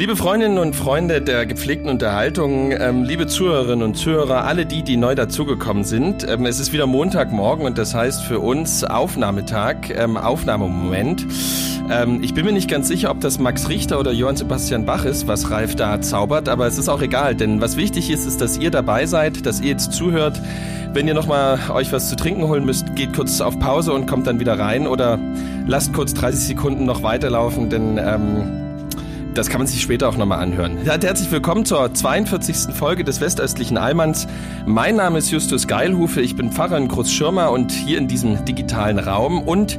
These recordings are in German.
Liebe Freundinnen und Freunde der gepflegten Unterhaltung, ähm, liebe Zuhörerinnen und Zuhörer, alle die, die neu dazugekommen sind, ähm, es ist wieder Montagmorgen und das heißt für uns Aufnahmetag, ähm, Aufnahmemoment. Ähm, ich bin mir nicht ganz sicher, ob das Max Richter oder Johann Sebastian Bach ist, was Ralf da zaubert, aber es ist auch egal, denn was wichtig ist, ist, dass ihr dabei seid, dass ihr jetzt zuhört. Wenn ihr nochmal euch was zu trinken holen müsst, geht kurz auf Pause und kommt dann wieder rein oder lasst kurz 30 Sekunden noch weiterlaufen, denn ähm, das kann man sich später auch nochmal anhören. Herzlich willkommen zur 42. Folge des Westöstlichen Allmanns. Mein Name ist Justus Geilhufe, ich bin Pfarrer in Großschirmer und hier in diesem digitalen Raum und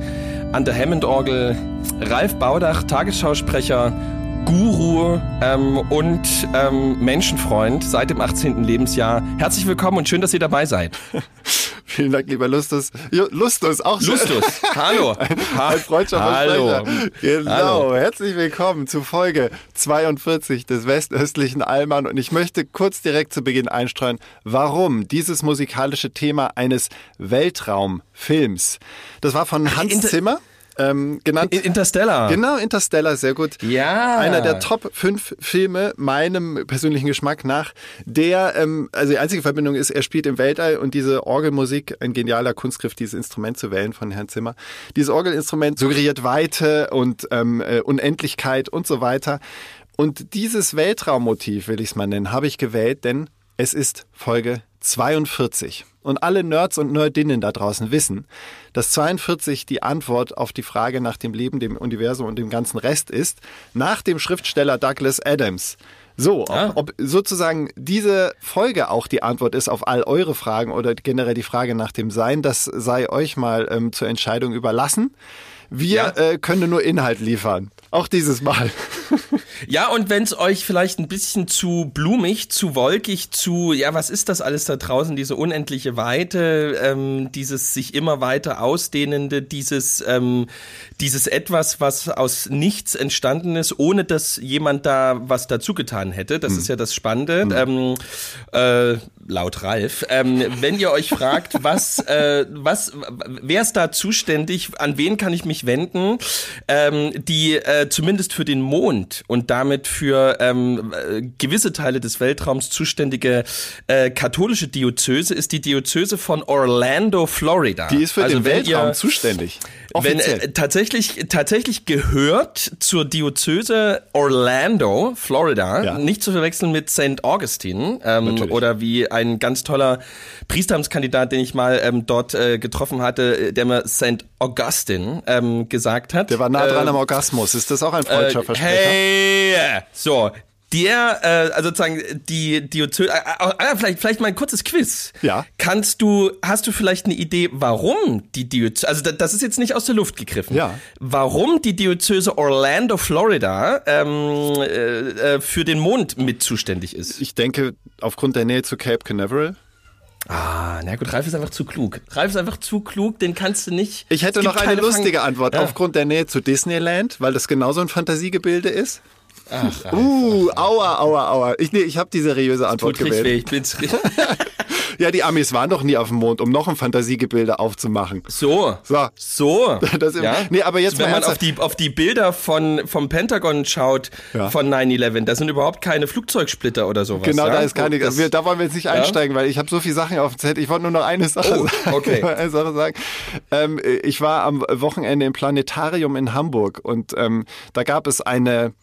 an der Hammond-Orgel Ralf Baudach, Tagesschausprecher, Guru ähm, und ähm, Menschenfreund seit dem 18. Lebensjahr. Herzlich willkommen und schön, dass ihr dabei seid. Vielen Dank, lieber Lustus. Lustus, auch schön. Lustus, hallo. Ein, ein Freundschaftsversprecher. Genau, Hallo. herzlich willkommen zu Folge 42 des Westöstlichen Allmann. Und ich möchte kurz direkt zu Beginn einstreuen, warum dieses musikalische Thema eines Weltraumfilms. Das war von Hans Inter- Zimmer. Ähm, genannt. Interstellar. Genau, Interstellar, sehr gut. Ja. Einer der Top 5 Filme, meinem persönlichen Geschmack nach, der, ähm, also die einzige Verbindung ist, er spielt im Weltall und diese Orgelmusik, ein genialer Kunstgriff, dieses Instrument zu wählen von Herrn Zimmer. Dieses Orgelinstrument suggeriert Weite und ähm, äh, Unendlichkeit und so weiter. Und dieses Weltraummotiv, will ich es mal nennen, habe ich gewählt, denn es ist Folge 42. Und alle Nerds und Nerdinnen da draußen wissen, dass 42 die Antwort auf die Frage nach dem Leben, dem Universum und dem ganzen Rest ist, nach dem Schriftsteller Douglas Adams. So, ob, Ah. ob sozusagen diese Folge auch die Antwort ist auf all eure Fragen oder generell die Frage nach dem Sein, das sei euch mal ähm, zur Entscheidung überlassen. Wir Ja. äh, können nur Inhalt liefern. Auch dieses Mal. Ja, und wenn es euch vielleicht ein bisschen zu blumig, zu wolkig, zu, ja, was ist das alles da draußen, diese unendliche Weite, ähm, dieses sich immer weiter ausdehnende, dieses, ähm, dieses etwas, was aus nichts entstanden ist, ohne dass jemand da was dazu getan hätte. Das ist ja das Spannende. Ähm, äh, laut Ralf. Ähm, wenn ihr euch fragt, was, äh, was, wer ist da zuständig, an wen kann ich mich wenden, ähm, die äh, zumindest für den Mond und damit für ähm, äh, gewisse Teile des Weltraums zuständige äh, katholische Diözese ist die Diözese von Orlando, Florida. Die ist für Also den wenn Weltraum ihr- zuständig. wenn, Offiziell. äh, tatsächlich, tatsächlich gehört zur Diözese Orlando, Florida, Ja. nicht zu verwechseln mit St. Augustine ähm, oder wie ein ganz toller Priesteramtskandidat, den ich mal ähm, dort äh, getroffen hatte, äh, der mir St. Augustine ähm, gesagt hat. Der war nah dran Ähm, am Orgasmus. Ist das auch ein freudscher äh, So. Der, äh, also sozusagen, die Diözese, äh, äh, vielleicht, vielleicht mal ein kurzes Quiz. Ja. Kannst du, hast du vielleicht eine Idee, warum die Diözese, also da- das ist jetzt nicht aus der Luft gegriffen. Ja. Warum die Diözese Orlando, Florida, ähm, äh, äh, für den Mond mit zuständig ist? Ich denke, aufgrund der Nähe zu Cape Canaveral. Ah, na gut, Ralf ist einfach zu klug. Ralf ist einfach zu klug, den kannst du nicht. Ich hätte noch eine keine Fang- lustige Antwort. Ja. Aufgrund der Nähe zu Disneyland, weil das genauso ein Fantasiegebilde ist. Ach, Ralf, Uh, aua, aua, aua. Ich, nee, ich habe die seriöse Antwort tut richtig weh. gewählt. Ich bin's. Ja, die Amis waren doch nie auf dem Mond, um noch ein Fantasiegebilde aufzumachen. So. So. So. Das im- Nee, aber jetzt Wenn mal man auf die, auf die Bilder von, vom Pentagon schaut, Ja. von 9-11, da sind überhaupt keine Flugzeugsplitter oder sowas. Genau, ja? da ist keine. Das- wir, da wollen wir jetzt nicht einsteigen, weil ich habe so viele Sachen auf dem Zettel. Ich wollte nur noch eine Sache Oh, sagen. okay. Eine Sache sagen. Ähm, ich war am Wochenende im Planetarium in Hamburg und ähm, da gab es eine,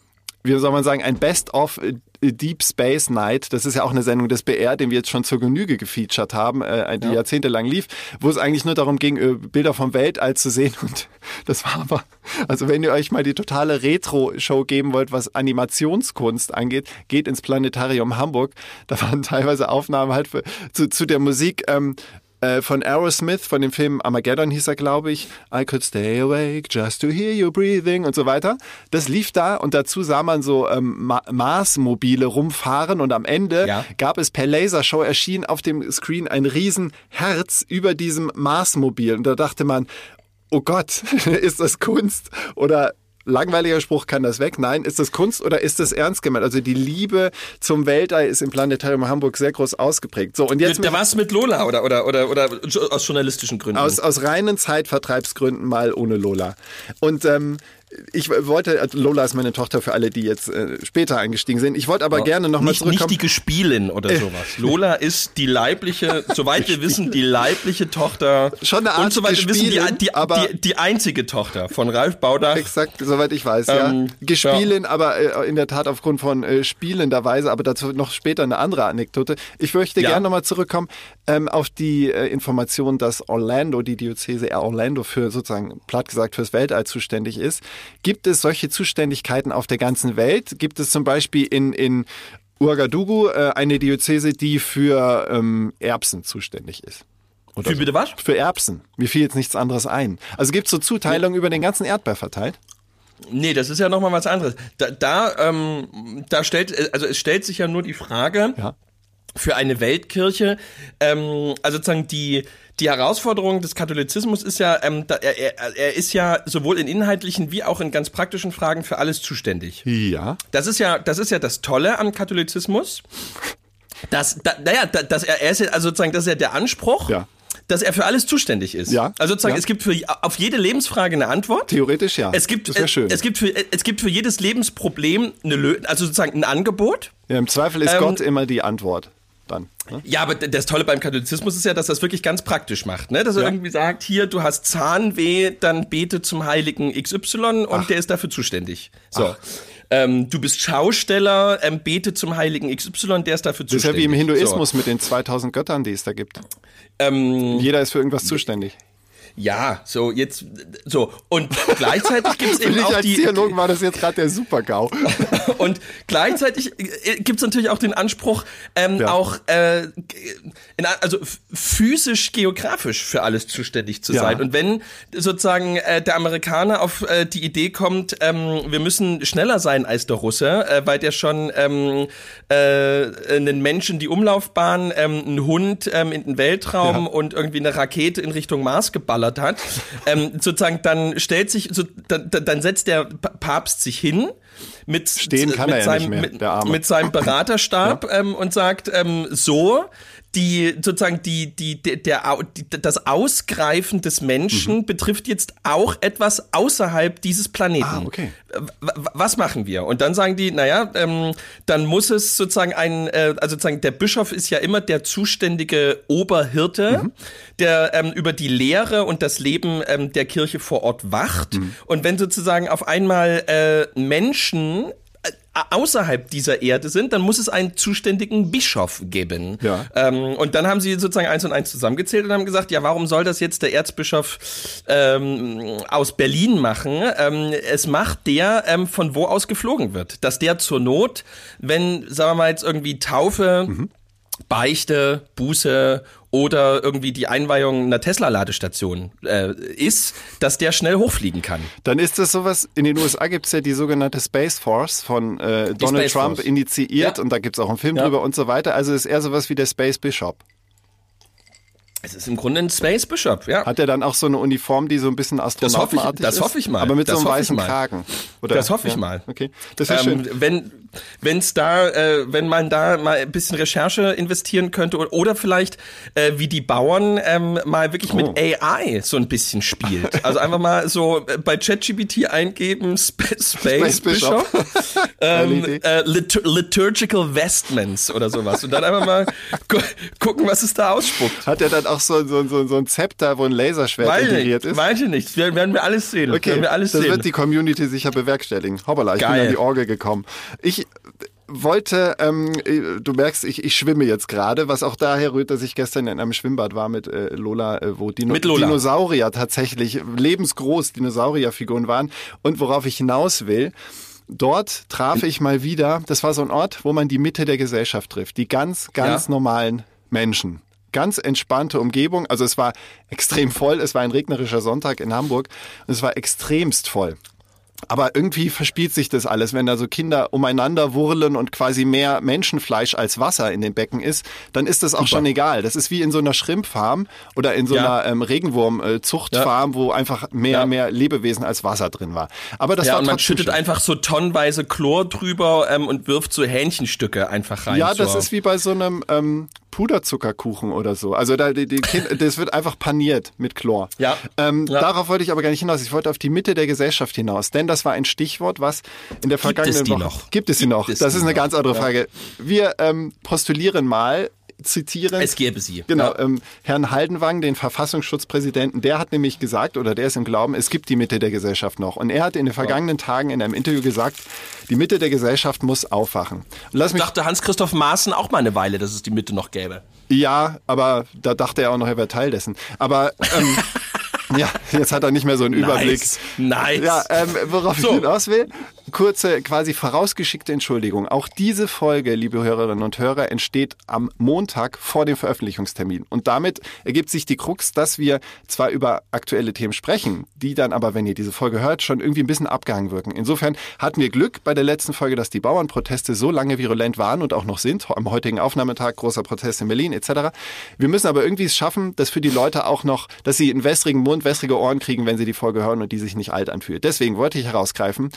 wie soll man sagen, ein Best-of Deep Space Night. Das ist ja auch eine Sendung des BR, den wir jetzt schon zur Genüge gefeatured haben, äh, die jahrzehntelang lief, wo es eigentlich nur darum ging, äh, Bilder vom Weltall zu sehen. Und das war aber, also wenn ihr euch mal die totale Retro-Show geben wollt, was Animationskunst angeht, geht ins Planetarium Hamburg. Da waren teilweise Aufnahmen halt für, zu, zu der Musik. Ähm, äh, von Aerosmith, von dem Film Armageddon hieß er, glaube ich. I could stay awake just to hear you breathing und so weiter. Das lief da und dazu sah man so ähm, Ma Mars-Mobile rumfahren und am Ende Ja. gab es per Lasershow erschien auf dem Screen ein riesen Herz über diesem Mars-Mobil und da dachte man, oh Gott, ist das Kunst oder langweiliger Spruch kann das weg. Nein, ist das Kunst oder ist das ernst gemeint? Also die Liebe zum Weltall ist im Planetarium Hamburg sehr groß ausgeprägt. So und jetzt Da war es mit Lola oder, oder, oder, oder aus journalistischen Gründen. aus, aus reinen Zeitvertreibsgründen mal ohne Lola. Und ähm, ich wollte, also Lola ist meine Tochter für alle, die jetzt äh, später eingestiegen sind. Ich wollte aber gerne nochmal nicht, nicht zurückkommen. die Gespielin oder sowas. Lola ist die leibliche, soweit wir wissen, die leibliche Tochter. Schon eine Art Und soweit wir wissen, Gespielin, die, die, aber- die, die einzige Tochter von Ralf Baudach. Exakt, soweit ich weiß, Ähm, ja. Gespielen, aber äh, in der Tat aufgrund von äh, spielender Weise, aber dazu noch später eine andere Anekdote. Ich möchte Ja. gerne nochmal zurückkommen ähm, auf die äh, Information, dass Orlando, die Diözese Orlando für sozusagen platt gesagt fürs Weltall zuständig ist. Gibt es solche Zuständigkeiten auf der ganzen Welt? Gibt es zum Beispiel in, in Ouagadougou äh, eine Diözese, die für ähm, Erbsen zuständig ist? Oder Für bitte was? Für Erbsen. Mir fiel jetzt nichts anderes ein. Also gibt es so Zuteilungen über den ganzen Erdball verteilt? Nee, das ist ja nochmal was anderes. Da, da, ähm, da stellt, also es stellt sich ja nur die Frage, Ja. für eine Weltkirche, ähm, also sozusagen die, die Herausforderung des Katholizismus ist ja, ähm, da, er, er, ist ja sowohl in inhaltlichen wie auch in ganz praktischen Fragen für alles zuständig. Ja. Das ist ja, das ist ja das Tolle am Katholizismus. Das, da, naja, da, dass er, er ist ja, also sozusagen, das ist ja der Anspruch, Ja. dass er für alles zuständig ist. Ja, Also sozusagen, ja. es gibt für, auf jede Lebensfrage eine Antwort. Theoretisch ja. Es gibt, das schön. es gibt für, es gibt für jedes Lebensproblem eine Lö also sozusagen ein Angebot. ja, Im Zweifel ist Ähm, Gott immer die Antwort. Dann. Ne? Ja, aber das Tolle beim Katholizismus ist ja, dass das wirklich ganz praktisch macht, ne? Dass er Ja. irgendwie sagt, hier, du hast Zahnweh, dann bete zum Heiligen XY und der ist dafür zuständig. So. Ähm, du bist Schausteller, ähm, bete zum Heiligen XY, der ist dafür Das ist ja zuständig. wie im Hinduismus So. mit den 2000 Göttern, die es da gibt. Ähm, Jeder ist für irgendwas zuständig. Ja, so jetzt, so. Und gleichzeitig gibt es Für eben mich auch als die, Theologen war das jetzt gerade der Super-GAU. Und gleichzeitig gibt es natürlich auch den Anspruch, ähm, Ja. auch äh, in, also physisch, geografisch für alles zuständig zu Ja. sein. Und wenn sozusagen äh, der Amerikaner auf äh, die Idee kommt, ähm, wir müssen schneller sein als der Russe, äh, weil der schon ähm, äh, einen Menschen die Umlaufbahn, ähm, einen Hund ähm, in den Weltraum Ja. und irgendwie eine Rakete in Richtung Mars geballert hat, ähm, sozusagen dann stellt sich, so, dann, dann setzt der Pa- Papst sich hin mit, Stehen kann mit er ja seinem, nicht mehr, mit, mit seinem Beraterstab ähm, und sagt so so die sozusagen die die der, der das Ausgreifen des Menschen Mhm. betrifft jetzt auch etwas außerhalb dieses Planeten. Ah, okay. Was machen wir? Und dann sagen die, naja, ähm, dann muss es sozusagen ein, äh, also sozusagen der Bischof ist ja immer der zuständige Oberhirte, Mhm. der ähm, über die Lehre und das Leben ähm, der Kirche vor Ort wacht. Mhm. Und wenn sozusagen auf einmal äh, Menschen außerhalb dieser Erde sind, dann muss es einen zuständigen Bischof geben. Ja. Ähm, und dann haben sie sozusagen eins und eins zusammengezählt und haben gesagt, ja, warum soll das jetzt der Erzbischof ähm, aus Berlin machen? Ähm, es macht der, ähm, von wo aus geflogen wird. Dass der zur Not, wenn, sagen wir mal jetzt irgendwie Taufe, Beichte, Buße oder irgendwie die Einweihung einer Tesla-Ladestation äh, ist, dass der schnell hochfliegen kann. Dann ist das sowas, in den USA gibt es ja die sogenannte Space Force von äh, Donald Space Trump Force. initiiert Ja. und da gibt es auch einen Film Ja. drüber und so weiter. Also ist eher sowas wie der Space Bishop. Es ist im Grunde ein Space Bishop, ja. Hat er dann auch so eine Uniform, die so ein bisschen ich- astronautenartig das ist? hoffe ich mal. Aber mit Das so einem ich weißen. Kragen. Oder? Das hoffe ich Ja. mal. Okay, das ist Ähm, schön. wenn wenn's da, äh, wenn man da mal ein bisschen Recherche investieren könnte oder, oder vielleicht äh, wie die Bauern ähm, mal wirklich mit Oh. AI so ein bisschen spielt. Also einfach mal so äh, bei ChatGPT eingeben Sp Space, Space Bishop. Ähm, äh, Litur Liturgical Vestments oder sowas und dann einfach mal gu gucken, was es da ausspuckt. Hat er dann auch so, so, so, so ein Zepter, wo ein Laserschwert Weiß integriert nicht, ist? weiß ich nicht. Werden, werden wir alles sehen. Okay, werden wir alles das sehen. wird die Community sicher bewerkstelligen. Hoppala, ich bin Geil. an die Orgel gekommen. Ich wollte, ähm, äh, du merkst, ich, ich schwimme jetzt gerade, was auch daher rührt, dass ich gestern in einem Schwimmbad war mit äh, Lola, äh, wo Dino Lola. Dinosaurier tatsächlich, lebensgroß Dinosaurierfiguren waren. Und worauf ich hinaus will, dort traf ich mal wieder, das war so ein Ort, wo man die Mitte der Gesellschaft trifft, die ganz, ganz Ja. normalen Menschen. Ganz entspannte Umgebung. Also es war extrem voll. Es war ein regnerischer Sonntag in Hamburg und es war extremst voll. Aber irgendwie verspielt sich das alles, wenn da so Kinder umeinander wurlen und quasi mehr Menschenfleisch als Wasser in den Becken ist, dann ist das auch Super. schon egal. Das ist wie in so einer Schrimpfarm oder in so Ja. einer ähm, Regenwurmzuchtfarm, wo einfach mehr, Ja. mehr Lebewesen als Wasser drin war. Aber das ja, war und man schüttet schön. einfach so tonnenweise Chlor drüber ähm, und wirft so Hähnchenstücke einfach rein. Ja, das ist wie bei so einem ähm, Puderzuckerkuchen oder so. Also da, die, die kind, das wird einfach paniert mit Chlor. Ja. Ähm, Ja. Darauf wollte ich aber gar nicht hinaus. Ich wollte auf die Mitte der Gesellschaft hinaus. Denn das war ein Stichwort, was in der vergangenen die Woche... noch? Gibt es Gibt noch? es das ist eine noch? ganz andere. Frage. Wir ähm, postulieren mal, zitieren... Es gäbe sie. Genau, Ja. ähm, Herrn Haldenwang, den Verfassungsschutzpräsidenten, der hat nämlich gesagt, oder der ist im Glauben, es gibt die Mitte der Gesellschaft noch. Und er hat in den vergangenen Tagen in einem Interview gesagt, die Mitte der Gesellschaft muss aufwachen. Und lass Ich mich dachte Hans-Christoph Maaßen auch mal eine Weile, dass es die Mitte noch gäbe. Ja, aber da dachte er auch noch, er wäre Teil dessen. Aber ähm, ja, jetzt hat er nicht mehr so einen Überblick. Nice. Nice. Ja, ähm, worauf So. ich hinaus will, kurze, quasi vorausgeschickte Entschuldigung. Auch diese Folge, liebe Hörerinnen und Hörer, entsteht am Montag vor dem Veröffentlichungstermin. Und damit ergibt sich die Krux, dass wir zwar über aktuelle Themen sprechen, die dann aber, wenn ihr diese Folge hört, schon irgendwie ein bisschen abgehangen wirken. Insofern hatten wir Glück bei der letzten Folge, dass die Bauernproteste so lange virulent waren und auch noch sind. Am heutigen Aufnahmetag großer Protest in Berlin etc. Wir müssen aber irgendwie es schaffen, dass für die Leute auch noch, dass sie einen wässrigen Mund, wässrige Ohren kriegen, wenn sie die Folge hören und die sich nicht alt anfühlt. Deswegen wollte ich herausgreifen,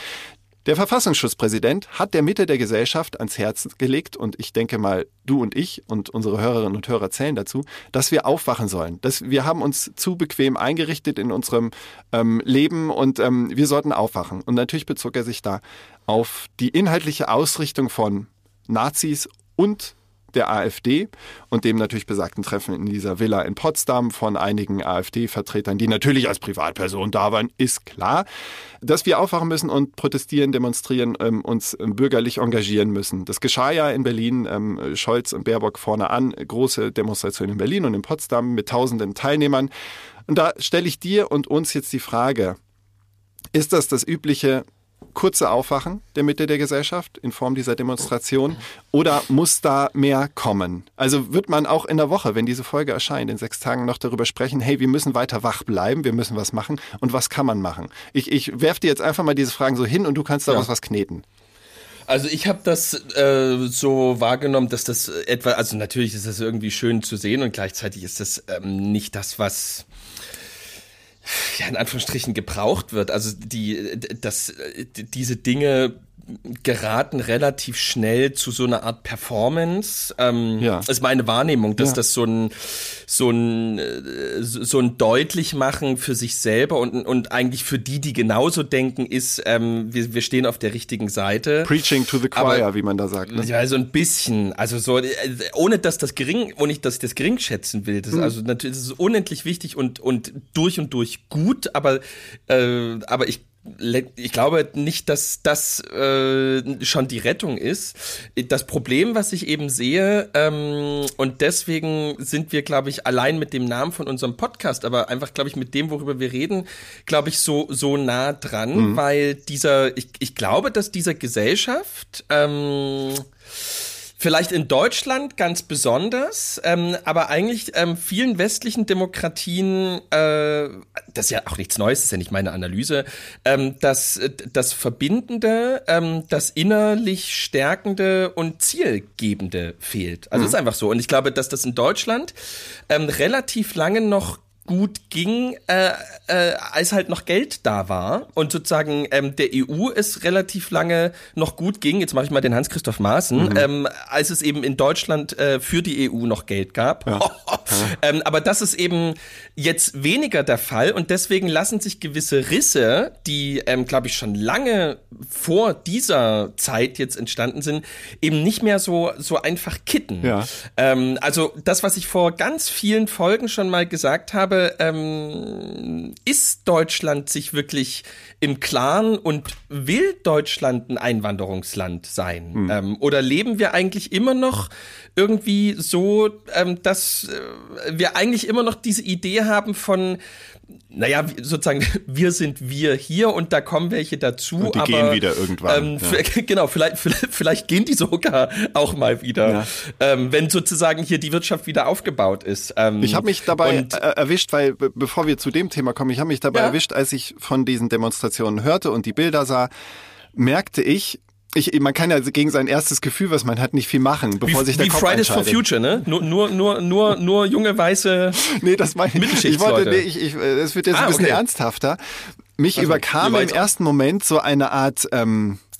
der Verfassungsschutzpräsident hat der Mitte der Gesellschaft ans Herz gelegt und ich denke mal, du und ich und unsere Hörerinnen und Hörer zählen dazu, dass wir aufwachen sollen. Dass wir haben uns zu bequem eingerichtet in unserem ähm, Leben und ähm, wir sollten aufwachen. Und natürlich bezog er sich da auf die inhaltliche Ausrichtung von Nazis und der AfD und dem natürlich besagten Treffen in dieser Villa in Potsdam von einigen AfD-Vertretern, die natürlich als Privatperson da waren, ist klar, dass wir aufwachen müssen und protestieren, demonstrieren, ähm, uns ähm, bürgerlich engagieren müssen. Das geschah ja in Berlin, ähm, Scholz und Baerbock vorne an, große Demonstration in Berlin und in Potsdam mit tausenden Teilnehmern. Und da stelle ich dir und uns jetzt die Frage, ist das das übliche kurze Aufwachen der Mitte der Gesellschaft in Form dieser Demonstration oder muss da mehr kommen? Also wird man auch in der Woche, wenn diese Folge erscheint, in sechs Tagen noch darüber sprechen, hey, wir müssen weiter wach bleiben, wir müssen was machen und was kann man machen? Ich, ich werf dir jetzt einfach mal diese Fragen so hin und du kannst daraus Ja. was kneten. Also ich habe das äh, so wahrgenommen, dass das etwa, also natürlich ist das irgendwie schön zu sehen und gleichzeitig ist das ähm, nicht das, was ja in Anführungsstrichen gebraucht wird. Also die, das, diese Dinge geraten relativ schnell zu so einer Art Performance. Ähm, Ja. Ist meine Wahrnehmung, dass Ja. das so ein so ein äh, so ein Deutlichmachen für sich selber und und eigentlich für die, die genauso denken, ist, ähm, wir, wir stehen auf der richtigen Seite. Preaching to the choir, Aber- wie man da sagt. Ne? Ja, so ein bisschen. Also so, äh, ohne dass das gering, ohne dass ich das gering schätzen will. Das, Also natürlich ist es unendlich wichtig und, und durch und durch gut, aber, äh, aber ich ich glaube nicht, dass das äh, schon die Rettung ist. Das Problem, was ich eben sehe, ähm, und deswegen sind wir, glaube ich, allein mit dem Namen von unserem Podcast, aber einfach, glaube ich, mit dem, worüber wir reden, glaube ich, so, so nah dran, weil dieser, ich, ich glaube, dass dieser Gesellschaft, ähm, Vielleicht in Deutschland ganz besonders, ähm, aber eigentlich ähm, vielen westlichen Demokratien, äh, das ist ja auch nichts Neues, das ist ja nicht meine Analyse, ähm, das, das Verbindende, ähm, das innerlich Stärkende und Zielgebende fehlt. Also ist einfach so. Und ich glaube, dass das in Deutschland ähm, relativ lange noch gut ging, äh, äh, als halt noch Geld da war und sozusagen ähm, der EU es relativ lange noch gut ging, jetzt mache ich mal den Hans-Christoph Maaßen, ähm, als es eben in Deutschland äh, für die EU noch Geld gab. ähm, aber das ist eben jetzt weniger der Fall und deswegen lassen sich gewisse Risse, die, ähm, glaube ich, schon lange vor dieser Zeit jetzt entstanden sind, eben nicht mehr so, so einfach kitten. Ja. Ähm, also das, was ich vor ganz vielen Folgen schon mal gesagt habe, ähm, ist Deutschland sich wirklich im Klaren und will Deutschland ein Einwanderungsland sein? Ähm, oder leben wir eigentlich immer noch irgendwie so, ähm, dass äh, wir eigentlich immer noch diese Idee haben von naja, sozusagen, wir sind wir hier und da kommen welche dazu. Und die aber, gehen wieder irgendwann. Ähm, ja. Genau, vielleicht, vielleicht, vielleicht gehen die sogar auch mal wieder, Ja. ähm, wenn sozusagen hier die Wirtschaft wieder aufgebaut ist. Ähm, Ich habe mich dabei erwischt, weil be- bevor wir zu dem Thema kommen, ich habe mich dabei Ja. erwischt, als ich von diesen Demonstrationen hörte und die Bilder sah, merkte ich, ich, man kann ja gegen sein erstes Gefühl, was man hat, nicht viel machen, bevor wie, sich der wie Kopf Fridays for. Future, ne? Nur, nur, nur, nur, nur junge weiße. Nee, das meine ich. Ich wollte, nee, ich, ich, äh, es wird jetzt Ah, ein bisschen okay. ernsthafter. Mich Also, überkam im ersten Moment so eine Art ähm, äh,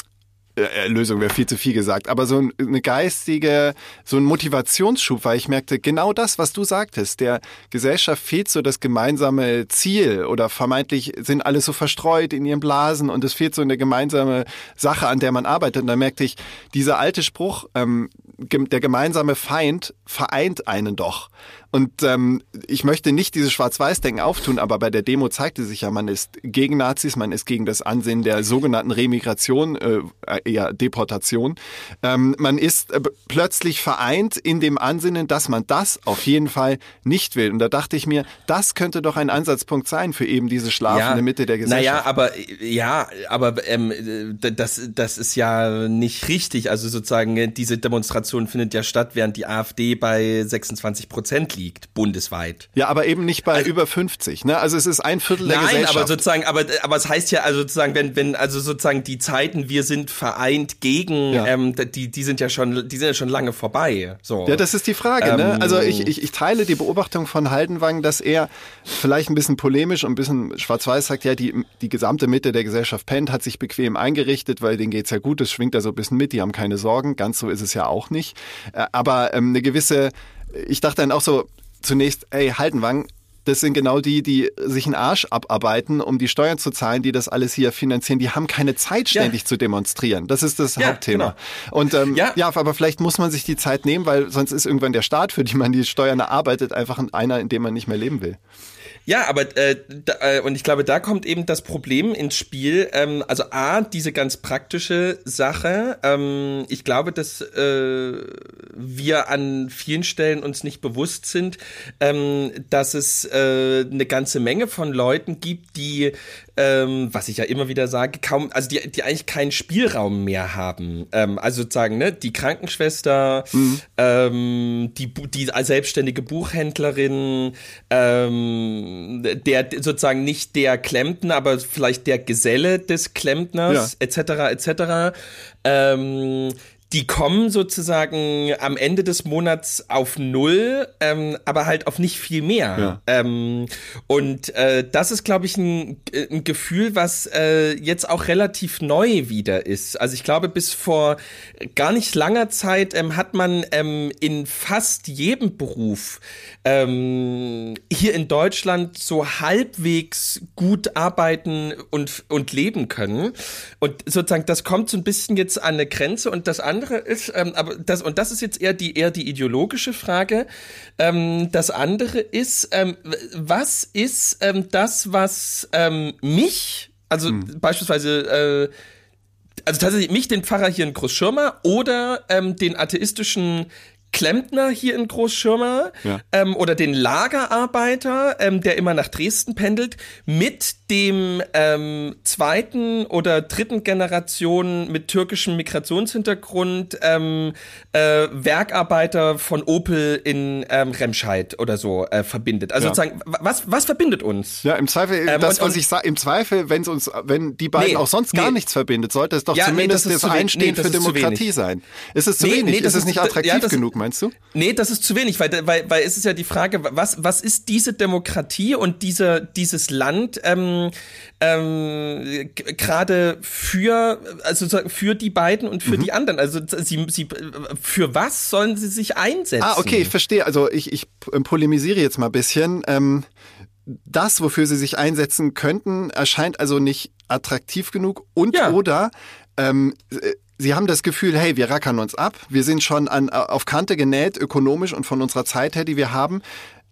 Erlösung wäre viel zu viel gesagt, aber so ein- eine geistige, so ein Motivationsschub, weil ich merkte, genau das, was du sagtest, der Gesellschaft fehlt so das gemeinsame Ziel oder vermeintlich sind alle so verstreut in ihren Blasen und es fehlt so eine gemeinsame Sache, an der man arbeitet. Und da merkte ich, dieser alte Spruch, ähm, der gemeinsame Feind vereint einen doch. Und ähm, ich möchte nicht dieses Schwarz-Weiß-Denken auftun, aber bei der Demo zeigte sich ja, man ist gegen Nazis, man ist gegen das Ansehen der sogenannten Remigration, äh, eher Deportation. Ähm, man ist äh, plötzlich vereint in dem Ansinnen, dass man das auf jeden Fall nicht will. Und da dachte ich mir, das könnte doch ein Ansatzpunkt sein für eben diese schlafende Mitte der Gesellschaft. Naja, aber ja, aber ähm, äh, das, das ist ja nicht richtig. Also sozusagen, äh, diese Demonstration findet ja statt, während die AfD bei 26 Prozent liegt, bundesweit. Ja, aber eben nicht bei über 50. Ne? Also es ist ein Viertel der Nein, Gesellschaft. aber sozusagen, aber, aber es heißt ja, also sozusagen, wenn, wenn, also sozusagen die Zeiten, wir sind vereint gegen, Ja. ähm, die, die sind ja schon, die sind ja schon lange vorbei. So. Ja, das ist die Frage. ne? Ähm, Also ich, ich, ich teile die Beobachtung von Haldenwang, dass er vielleicht ein bisschen polemisch und ein bisschen schwarz-weiß sagt, ja, die, die gesamte Mitte der Gesellschaft pennt, hat sich bequem eingerichtet, weil denen geht's ja gut, das schwingt da so ein bisschen mit, die haben keine Sorgen. Ganz so ist es ja auch nicht. Äh, Aber ähm, eine gewisse, ich dachte dann auch so zunächst, ey, Haldenwang, das sind genau die, die sich einen Arsch abarbeiten, um die Steuern zu zahlen, die das alles hier finanzieren. Die haben keine Zeit, Ja. ständig zu demonstrieren. Das ist das Ja, Hauptthema. genau. Und ähm, Ja. ja, aber vielleicht muss man sich die Zeit nehmen, weil sonst ist irgendwann der Staat, für den man die Steuern erarbeitet, einfach einer, in dem man nicht mehr leben will. Ja, aber äh, da, äh, und ich glaube, da kommt eben das Problem ins Spiel. Ähm, also a diese ganz praktische Sache. Ähm, ich glaube, dass äh, wir an vielen Stellen uns nicht bewusst sind, ähm, dass es äh, eine ganze Menge von Leuten gibt, die ähm, was ich ja immer wieder sage, kaum, also die, die eigentlich keinen Spielraum mehr haben. Ähm, also sozusagen, ne, die Krankenschwester, ähm, die, die selbstständige Buchhändlerin, ähm, der sozusagen nicht der Klempner, aber vielleicht der Geselle des Klempners, etc. etc. Ähm, die kommen sozusagen am Ende des Monats auf null, ähm, aber halt auf nicht viel mehr. Ja. Ähm, und äh, das ist, glaube ich, ein, ein Gefühl, was äh, jetzt auch relativ neu wieder ist. Also ich glaube, bis vor gar nicht langer Zeit ähm, hat man ähm, in fast jedem Beruf ähm, hier in Deutschland so halbwegs gut arbeiten und, und leben können. Und sozusagen, das kommt so ein bisschen jetzt an eine Grenze. Und das andere ist, ähm, aber das, und das ist jetzt eher die, eher die ideologische Frage. Ähm, das andere ist, ähm, was ist ähm, das, was ähm, mich, also beispielsweise, äh, also tatsächlich mich, den Pfarrer hier in Großschirmer oder ähm, den atheistischen Klempner hier in Großschirmer Ja. ähm, oder den Lagerarbeiter, ähm, der immer nach Dresden pendelt, mit dem ähm, zweiten oder dritten Generation mit türkischem Migrationshintergrund ähm, äh, Werkarbeiter von Opel in ähm, Remscheid oder so äh, verbindet. Also Ja. sozusagen, wa- was, was verbindet uns? Ja, im Zweifel, Ähm, das, und- was ich sage, im Zweifel, wenn uns, wenn die beiden Nee, auch sonst gar nee. nichts verbindet, sollte es doch Ja, nee, zumindest das ist das, we- Einstehen nee, das für Demokratie sein. Ist es zu Nee, wenig? nee, ist das es nicht ja, attraktiv das- genug, meinst du? Nee, das ist zu wenig, weil, weil, weil es ist ja die Frage, was, was ist diese Demokratie und diese, dieses Land ähm, ähm, gerade für, also für die beiden und für die anderen? Also sie, sie, für was sollen sie sich einsetzen? Ah, okay, ich verstehe. Also ich, ich polemisiere jetzt mal ein bisschen. Ähm, das, wofür sie sich einsetzen könnten, erscheint also nicht attraktiv genug und Ja. oder ähm, äh, Sie haben das Gefühl, hey, wir rackern uns ab, wir sind schon an, äh, auf Kante genäht, ökonomisch und von unserer Zeit her, die wir haben.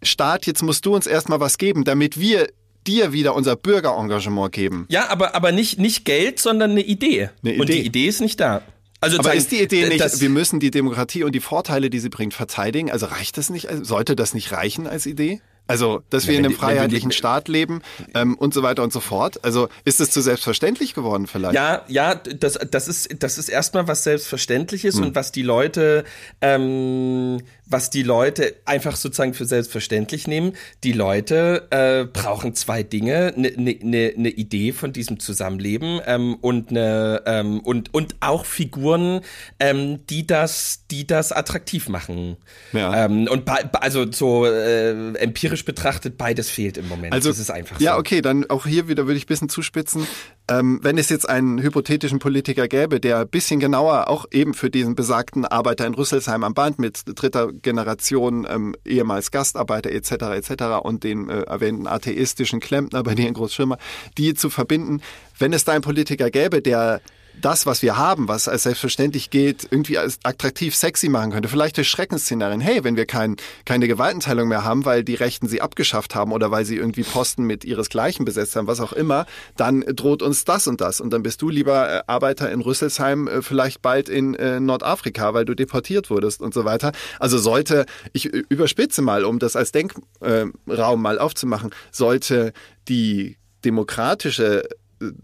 Staat, jetzt musst du uns erstmal was geben, damit wir dir wieder unser Bürgerengagement geben. Ja, aber, aber nicht, nicht Geld, sondern eine Idee. Eine Und die Idee. Idee ist nicht da. Also Aber ist die Idee nicht, wir müssen die Demokratie und die Vorteile, die sie bringt, verteidigen? Also reicht das nicht? Also sollte das nicht reichen als Idee? Also, dass Ja, wir in wenn einem freiheitlichen die- Staat leben ähm, und so weiter und so fort. Also, ist es zu selbstverständlich geworden vielleicht? Ja, ja, das, das ist, das ist erstmal was Selbstverständliches Hm. und was die Leute, ähm, was die Leute einfach sozusagen für selbstverständlich nehmen. Die Leute äh, brauchen zwei Dinge: eine ne, ne, ne Idee von diesem Zusammenleben ähm, und eine ähm, und und auch Figuren, ähm, die das, die das attraktiv machen. Ja. Ähm, und also so äh, empirisch betrachtet, beides fehlt im Moment. Also, das ist einfach ja, so. okay, dann auch hier wieder würde ich ein bisschen zuspitzen. Ähm, wenn es jetzt einen hypothetischen Politiker gäbe, der ein bisschen genauer auch eben für diesen besagten Arbeiter in Rüsselsheim am Band mit dritter Generation, ähm, ehemals Gastarbeiter etc. etc. und den äh, erwähnten atheistischen Klempner bei dir in Großschirmer, die zu verbinden, wenn es da einen Politiker gäbe, der das, was wir haben, was als selbstverständlich gilt, irgendwie als attraktiv sexy machen könnte. Vielleicht durch Schreckensszenarien. Hey, wenn wir kein, keine Gewaltenteilung mehr haben, weil die Rechten sie abgeschafft haben oder weil sie irgendwie Posten mit ihresgleichen besetzt haben, was auch immer, dann droht uns das und das. Und dann bist du, lieber äh, Arbeiter in Rüsselsheim, äh, vielleicht bald in äh, Nordafrika, weil du deportiert wurdest und so weiter. Also sollte, ich überspitze mal, um das als Denkraum mal aufzumachen, sollte die demokratische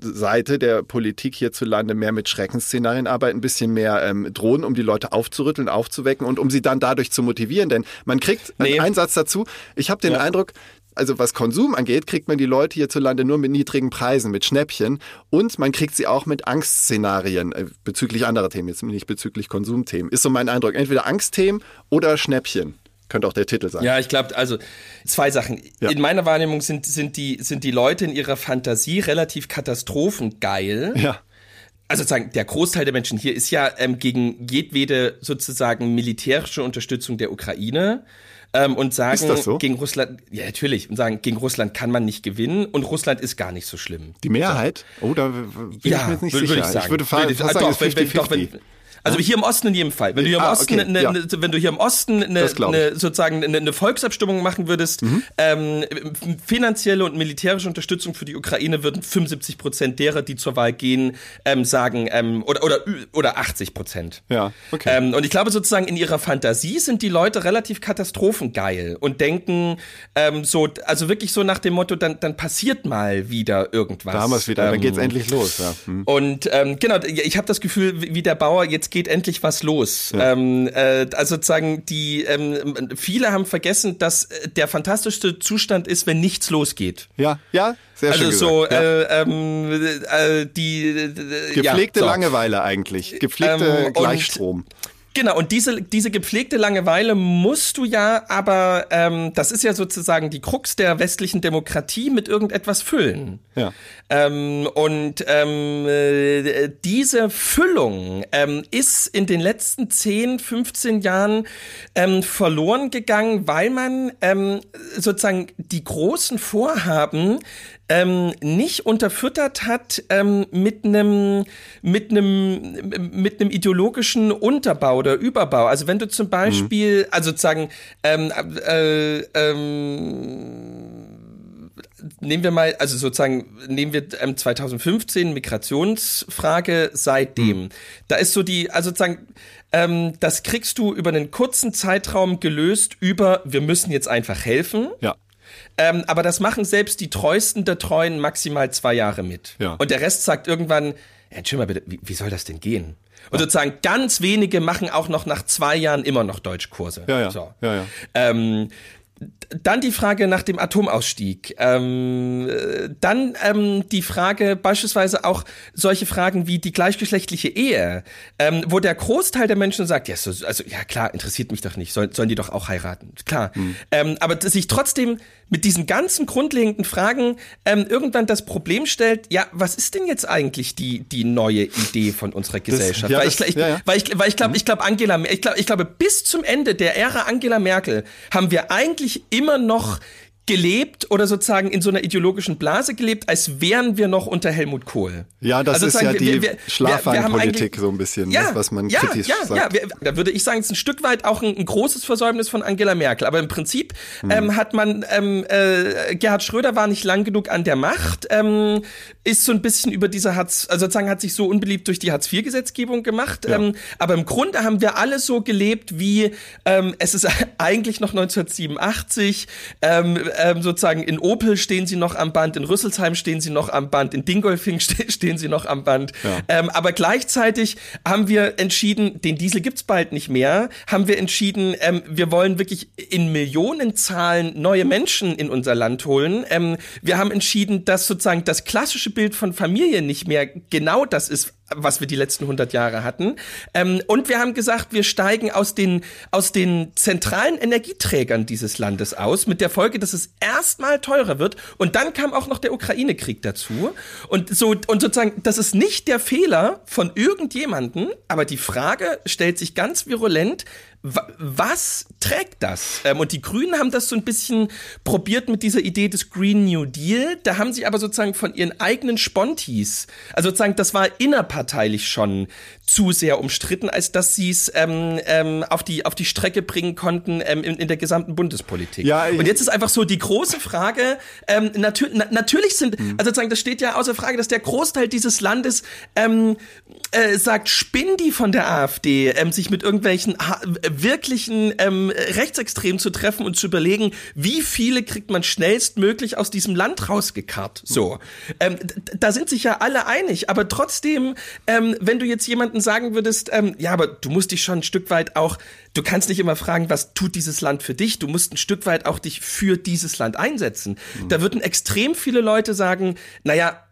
Seite der Politik hierzulande mehr mit Schreckensszenarien arbeiten, ein bisschen mehr ähm, drohen, um die Leute aufzurütteln, aufzuwecken und um sie dann dadurch zu motivieren. Denn man kriegt Nee. einen Satz dazu. Ich habe den Ja. Eindruck, also was Konsum angeht, kriegt man die Leute hierzulande nur mit niedrigen Preisen, mit Schnäppchen und man kriegt sie auch mit Angstszenarien äh, bezüglich anderer Themen, jetzt nicht bezüglich Konsumthemen. Ist so mein Eindruck. Entweder Angstthemen oder Schnäppchen. Könnte auch der Titel sein. Ja, ich glaube, also zwei Sachen. Ja. In meiner Wahrnehmung sind, sind, die, sind die Leute in ihrer Fantasie relativ katastrophengeil. Ja. Also sozusagen, der Großteil der Menschen hier ist ja ähm, gegen jedwede sozusagen militärische Unterstützung der Ukraine. Ähm, und sagen, Ist so? gegen Russland, ja natürlich, und sagen, gegen Russland kann man nicht gewinnen und Russland ist gar nicht so schlimm. Die Mehrheit? Oh, da bin ich mir jetzt nicht würde- sicher. würde ich sagen. würde fast Würde- fast sagen, doch, wenn, wenn, doch, 50-50. wenn, also hier im Osten in jedem Fall. Wenn du hier im Ah, Osten, okay, ne, ja. ne, wenn du hier im Osten. Mhm. eine, sozusagen eine, Volksabstimmung machen würdest, ähm, finanzielle und militärische Unterstützung für die Ukraine würden 75 Prozent derer, die zur Wahl gehen, ähm, sagen ähm, oder oder oder 80 Prozent. Ja, okay. Ähm, und ich glaube sozusagen in ihrer Fantasie sind die Leute relativ katastrophengeil und denken ähm, so, also wirklich so nach dem Motto, dann, dann passiert mal wieder irgendwas. Da haben wir es wieder, dann Ähm, geht's endlich los. Ja. Hm. und ähm, genau, ich habe das Gefühl, wie wie der Bauer, jetzt geht endlich was los. Ähm, äh, also sozusagen, die ähm, viele haben vergessen, dass äh, der fantastischste Zustand ist, wenn nichts losgeht. ja, ja, sehr Also schön so gesagt. ja. äh, ähm, äh, die äh, Gepflegte ja, so. Langeweile eigentlich. Gepflegte Ähm, und- Gleichstrom. Genau, und diese, diese gepflegte Langeweile musst du ja, aber ähm, das ist ja sozusagen die Krux der westlichen Demokratie mit irgendetwas füllen. Ja. Ähm, und ähm, äh, diese Füllung ähm, ist in den letzten 10, 15 Jahren ähm, verloren gegangen, weil man ähm, sozusagen die großen Vorhaben ähm, nicht unterfüttert hat ähm, mit einem mit einem mit einem ideologischen Unterbau oder Überbau. Also wenn du zum Beispiel, also sozusagen ähm, äh, ähm, nehmen wir mal, also sozusagen nehmen wir ähm, 2015 Migrationsfrage seitdem. Da ist so die, also sozusagen, ähm, das kriegst du über einen kurzen Zeitraum gelöst über, wir müssen jetzt einfach helfen. Ja. Ähm, aber das machen selbst die treuesten der Treuen maximal zwei Jahre mit. Ja. Und der Rest sagt irgendwann, ja, Entschuldigung mal bitte, wie, wie soll das denn gehen? Und sozusagen ganz wenige machen auch noch nach zwei Jahren immer noch Deutschkurse. Ja, ja. So. ja, ja. Ähm, dann die Frage nach dem Atomausstieg. Ähm, äh, dann ähm, die Frage, beispielsweise auch solche Fragen wie die gleichgeschlechtliche Ehe, ähm, wo der Großteil der Menschen sagt, ja, so, also ja klar, interessiert mich doch nicht, sollen, sollen die doch auch heiraten, klar. Ähm, aber sich trotzdem mit diesen ganzen grundlegenden Fragen ähm, irgendwann das Problem stellt, ja, was ist denn jetzt eigentlich die, die neue Idee von unserer Gesellschaft? ja, weil, das- ich, ich, ja, ja. weil ich, weil ich glaube, ich glaube, Angela, ich glaube, ich glaube, bis zum Ende der Ära Angela Merkel haben wir eigentlich immer noch gelebt oder sozusagen in so einer ideologischen Blase gelebt, als wären wir noch unter Helmut Kohl. Ja, das Also ist ja die eigentlich- so ein bisschen, ja, ne, was man ja, kritisch ja, sagt. Ja, da würde ich sagen, es ist ein Stück weit auch ein, ein großes Versäumnis von Angela Merkel. Aber im Prinzip Hm. ähm, hat man, ähm, äh, Gerhard Schröder war nicht lang genug an der Macht, ähm, ist so ein bisschen über diese Hartz, also sozusagen hat sich so unbeliebt durch die Hartz-IV-Gesetzgebung gemacht. Ähm, aber im Grunde haben wir alle so gelebt, wie ähm, es ist eigentlich noch 1987, ähm, ähm, sozusagen in Opel stehen sie noch am Band, in Rüsselsheim stehen sie noch am Band, in Dingolfing ste stehen sie noch am Band. Ja. Ähm, aber gleichzeitig haben wir entschieden, den Diesel gibt's bald nicht mehr, haben wir entschieden, ähm, wir wollen wirklich in Millionenzahlen neue Menschen in unser Land holen. Ähm, wir haben entschieden, dass sozusagen das klassische Bild von Familie nicht mehr genau das ist, was wir die letzten 100 Jahre hatten. Ähm, und wir haben gesagt, wir steigen aus den, aus den zentralen Energieträgern dieses Landes aus, mit der Folge, dass es erstmal teurer wird. Und dann kam auch noch der Ukraine-Krieg dazu. Und so, und sozusagen, das ist nicht der Fehler von irgendjemanden, aber die Frage stellt sich ganz virulent, was trägt das? Ähm, und die Grünen haben das so ein bisschen probiert mit dieser Idee des Green New Deal. Da haben sie aber sozusagen von ihren eigenen Spontis, also sozusagen, das war innerparteilich schon zu sehr umstritten, als dass sie es ähm, ähm, auf, die, auf die Strecke bringen konnten ähm, in, in der gesamten Bundespolitik. Ja, und jetzt ist einfach so die große Frage, ähm, natür na natürlich sind, mhm. also sozusagen, das steht ja außer Frage, dass der Großteil dieses Landes ähm, äh, sagt, spinn die von der AfD, ähm, sich mit irgendwelchen wirklichen ähm, Rechtsextremen zu treffen und zu überlegen, wie viele kriegt man schnellstmöglich aus diesem Land rausgekarrt. So, ähm, da sind sich ja alle einig, aber trotzdem, ähm, wenn du jetzt jemanden sagen würdest, ähm, ja, aber du musst dich schon ein Stück weit auch du kannst nicht immer fragen, was tut dieses Land für dich? Du musst ein Stück weit auch dich für dieses Land einsetzen. Mhm. Da würden extrem viele Leute sagen, naja,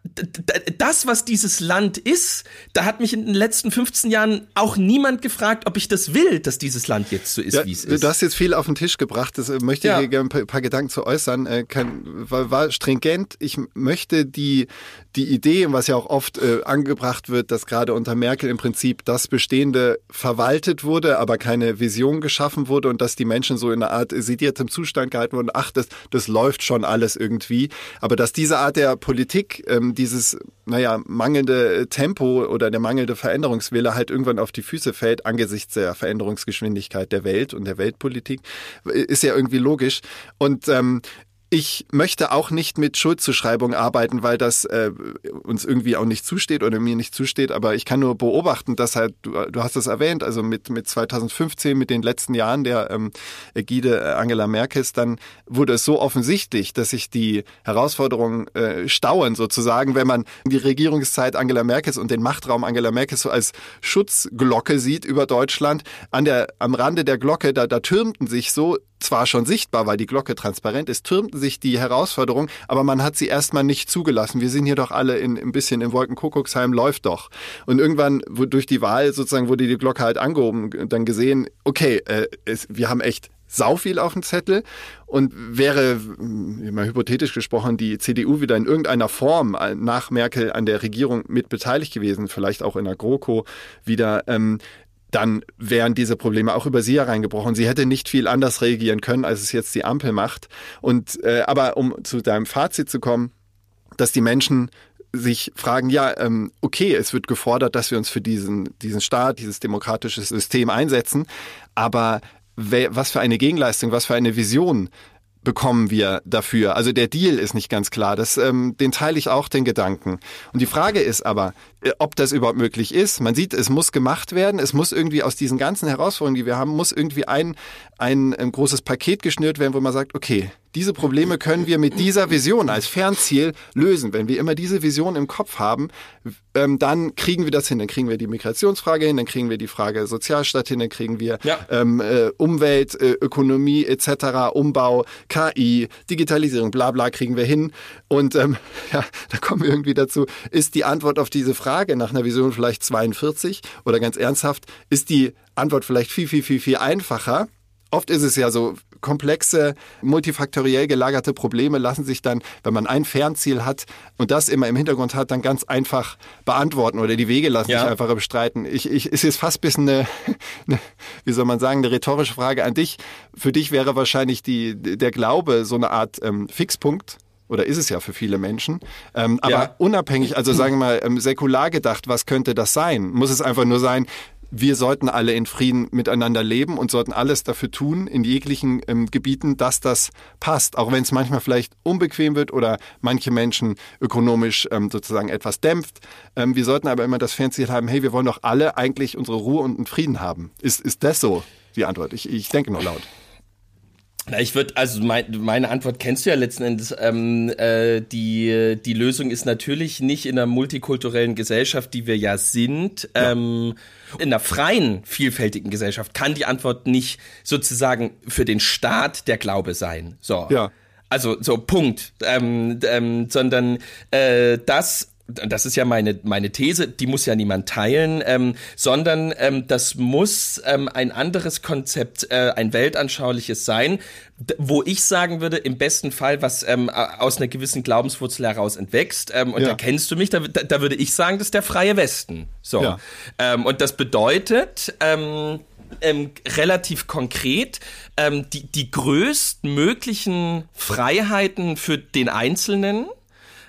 das, was dieses Land ist, da hat mich in den letzten 15 Jahren auch niemand gefragt, ob ich das will, dass dieses Land jetzt so ist, ja, wie es ist. Du hast jetzt viel auf den Tisch gebracht, das äh, möchte ich gerne ein paar, Gedanken zu äußern. Äh, kein, war, war stringent. Ich möchte die, die Idee, was ja auch oft äh, angebracht wird, dass gerade unter Merkel im Prinzip das Bestehende verwaltet wurde, aber keine Vision Vision geschaffen wurde und dass die Menschen so in einer Art sediertem Zustand gehalten wurden, ach, das, das läuft schon alles irgendwie. Aber dass diese Art der Politik, ähm, dieses, naja, mangelnde Tempo oder der mangelnde Veränderungswille halt irgendwann auf die Füße fällt angesichts der Veränderungsgeschwindigkeit der Welt und der Weltpolitik, ist ja irgendwie logisch. Und ähm, ich möchte auch nicht mit Schuldzuschreibung arbeiten, weil das äh, uns irgendwie auch nicht zusteht oder mir nicht zusteht. Aber ich kann nur beobachten, dass halt, du, du hast es erwähnt, also mit, mit 2015, mit den letzten Jahren der ähm, Ägide äh, Angela Merkels, dann wurde es so offensichtlich, dass sich die Herausforderungen äh, stauen sozusagen, wenn man die Regierungszeit Angela Merkels und den Machtraum Angela Merkels so als Schutzglocke sieht über Deutschland. An der, am Rande der Glocke, da, da türmten sich so zwar schon sichtbar, weil die Glocke transparent ist, türmten sich die Herausforderungen, aber man hat sie erstmal nicht zugelassen. Wir sind hier doch alle in, ein bisschen im Wolkenkuckucksheim, läuft doch. Und irgendwann durch die Wahl sozusagen wurde die Glocke halt angehoben, dann gesehen, okay, äh, es, wir haben echt sau viel auf dem Zettel und wäre, mal hypothetisch gesprochen, die CDU wieder in irgendeiner Form nach Merkel an der Regierung mit beteiligt gewesen, vielleicht auch in der GroKo wieder, ähm, dann wären diese Probleme auch über sie hereingebrochen. Sie hätte nicht viel anders reagieren können, als es jetzt die Ampel macht. Und äh, aber um zu deinem Fazit zu kommen, dass die Menschen sich fragen, ja, ähm, okay, es wird gefordert, dass wir uns für diesen, diesen Staat, dieses demokratische System einsetzen, aber was für eine Gegenleistung, was für eine Vision bekommen wir dafür? Also der Deal ist nicht ganz klar. Das, ähm, den teile ich auch, den Gedanken. Und die Frage ist aber, äh, ob das überhaupt möglich ist. Man sieht, es muss gemacht werden. Es muss irgendwie aus diesen ganzen Herausforderungen, die wir haben, muss irgendwie ein, ein, ein großes Paket geschnürt werden, wo man sagt, okay, diese Probleme können wir mit dieser Vision als Fernziel lösen. Wenn wir immer diese Vision im Kopf haben, ähm, dann kriegen wir das hin. Dann kriegen wir die Migrationsfrage hin, dann kriegen wir die Frage Sozialstaat hin, dann kriegen wir ja. ähm, äh, Umwelt, äh, Ökonomie etc., Umbau, KI, Digitalisierung, bla bla kriegen wir hin. Und ähm, ja, da kommen wir irgendwie dazu, ist die Antwort auf diese Frage nach einer Vision vielleicht 42 oder ganz ernsthaft, ist die Antwort vielleicht viel, viel, viel, viel einfacher? Oft ist es ja so, komplexe, multifaktoriell gelagerte Probleme lassen sich dann, wenn man ein Fernziel hat und das immer im Hintergrund hat, dann ganz einfach beantworten oder die Wege lassen ja. sich einfacher bestreiten. Ich, ich, ist jetzt fast ein bisschen eine, eine, wie soll man sagen, eine rhetorische Frage an dich. Für dich wäre wahrscheinlich die, der Glaube so eine Art ähm, Fixpunkt oder ist es ja für viele Menschen. Ähm, aber ja. unabhängig, also sagen wir mal, ähm, säkular gedacht, was könnte das sein? Muss es einfach nur sein, wir sollten alle in Frieden miteinander leben und sollten alles dafür tun, in jeglichen ähm, Gebieten, dass das passt. Auch wenn es manchmal vielleicht unbequem wird oder manche Menschen ökonomisch ähm, sozusagen etwas dämpft. Ähm, wir sollten aber immer das Fernziel haben, hey, wir wollen doch alle eigentlich unsere Ruhe und einen Frieden haben. Ist, ist das so die Antwort? Ich, ich denke nur laut. Na, ich würde, also mein, meine Antwort kennst du ja letzten Endes. Ähm, äh, die, die Lösung ist natürlich nicht in einer multikulturellen Gesellschaft, die wir ja sind. Ja. Ähm, in einer freien, vielfältigen Gesellschaft kann die Antwort nicht sozusagen für den Staat der Glaube sein. So. Ja. Also so Punkt. Ähm, ähm, sondern äh, das das ist ja meine, meine These, die muss ja niemand teilen, ähm, sondern ähm, das muss ähm, ein anderes Konzept, äh, ein weltanschauliches sein, wo ich sagen würde, im besten Fall, was ähm, aus einer gewissen Glaubenswurzel heraus entwächst. Ähm, und ja. da kennst du mich, da, da, würde ich sagen, das ist der freie Westen. So. Ja. Ähm, und das bedeutet, ähm, ähm, relativ konkret ähm, die, die größtmöglichen Freiheiten für den Einzelnen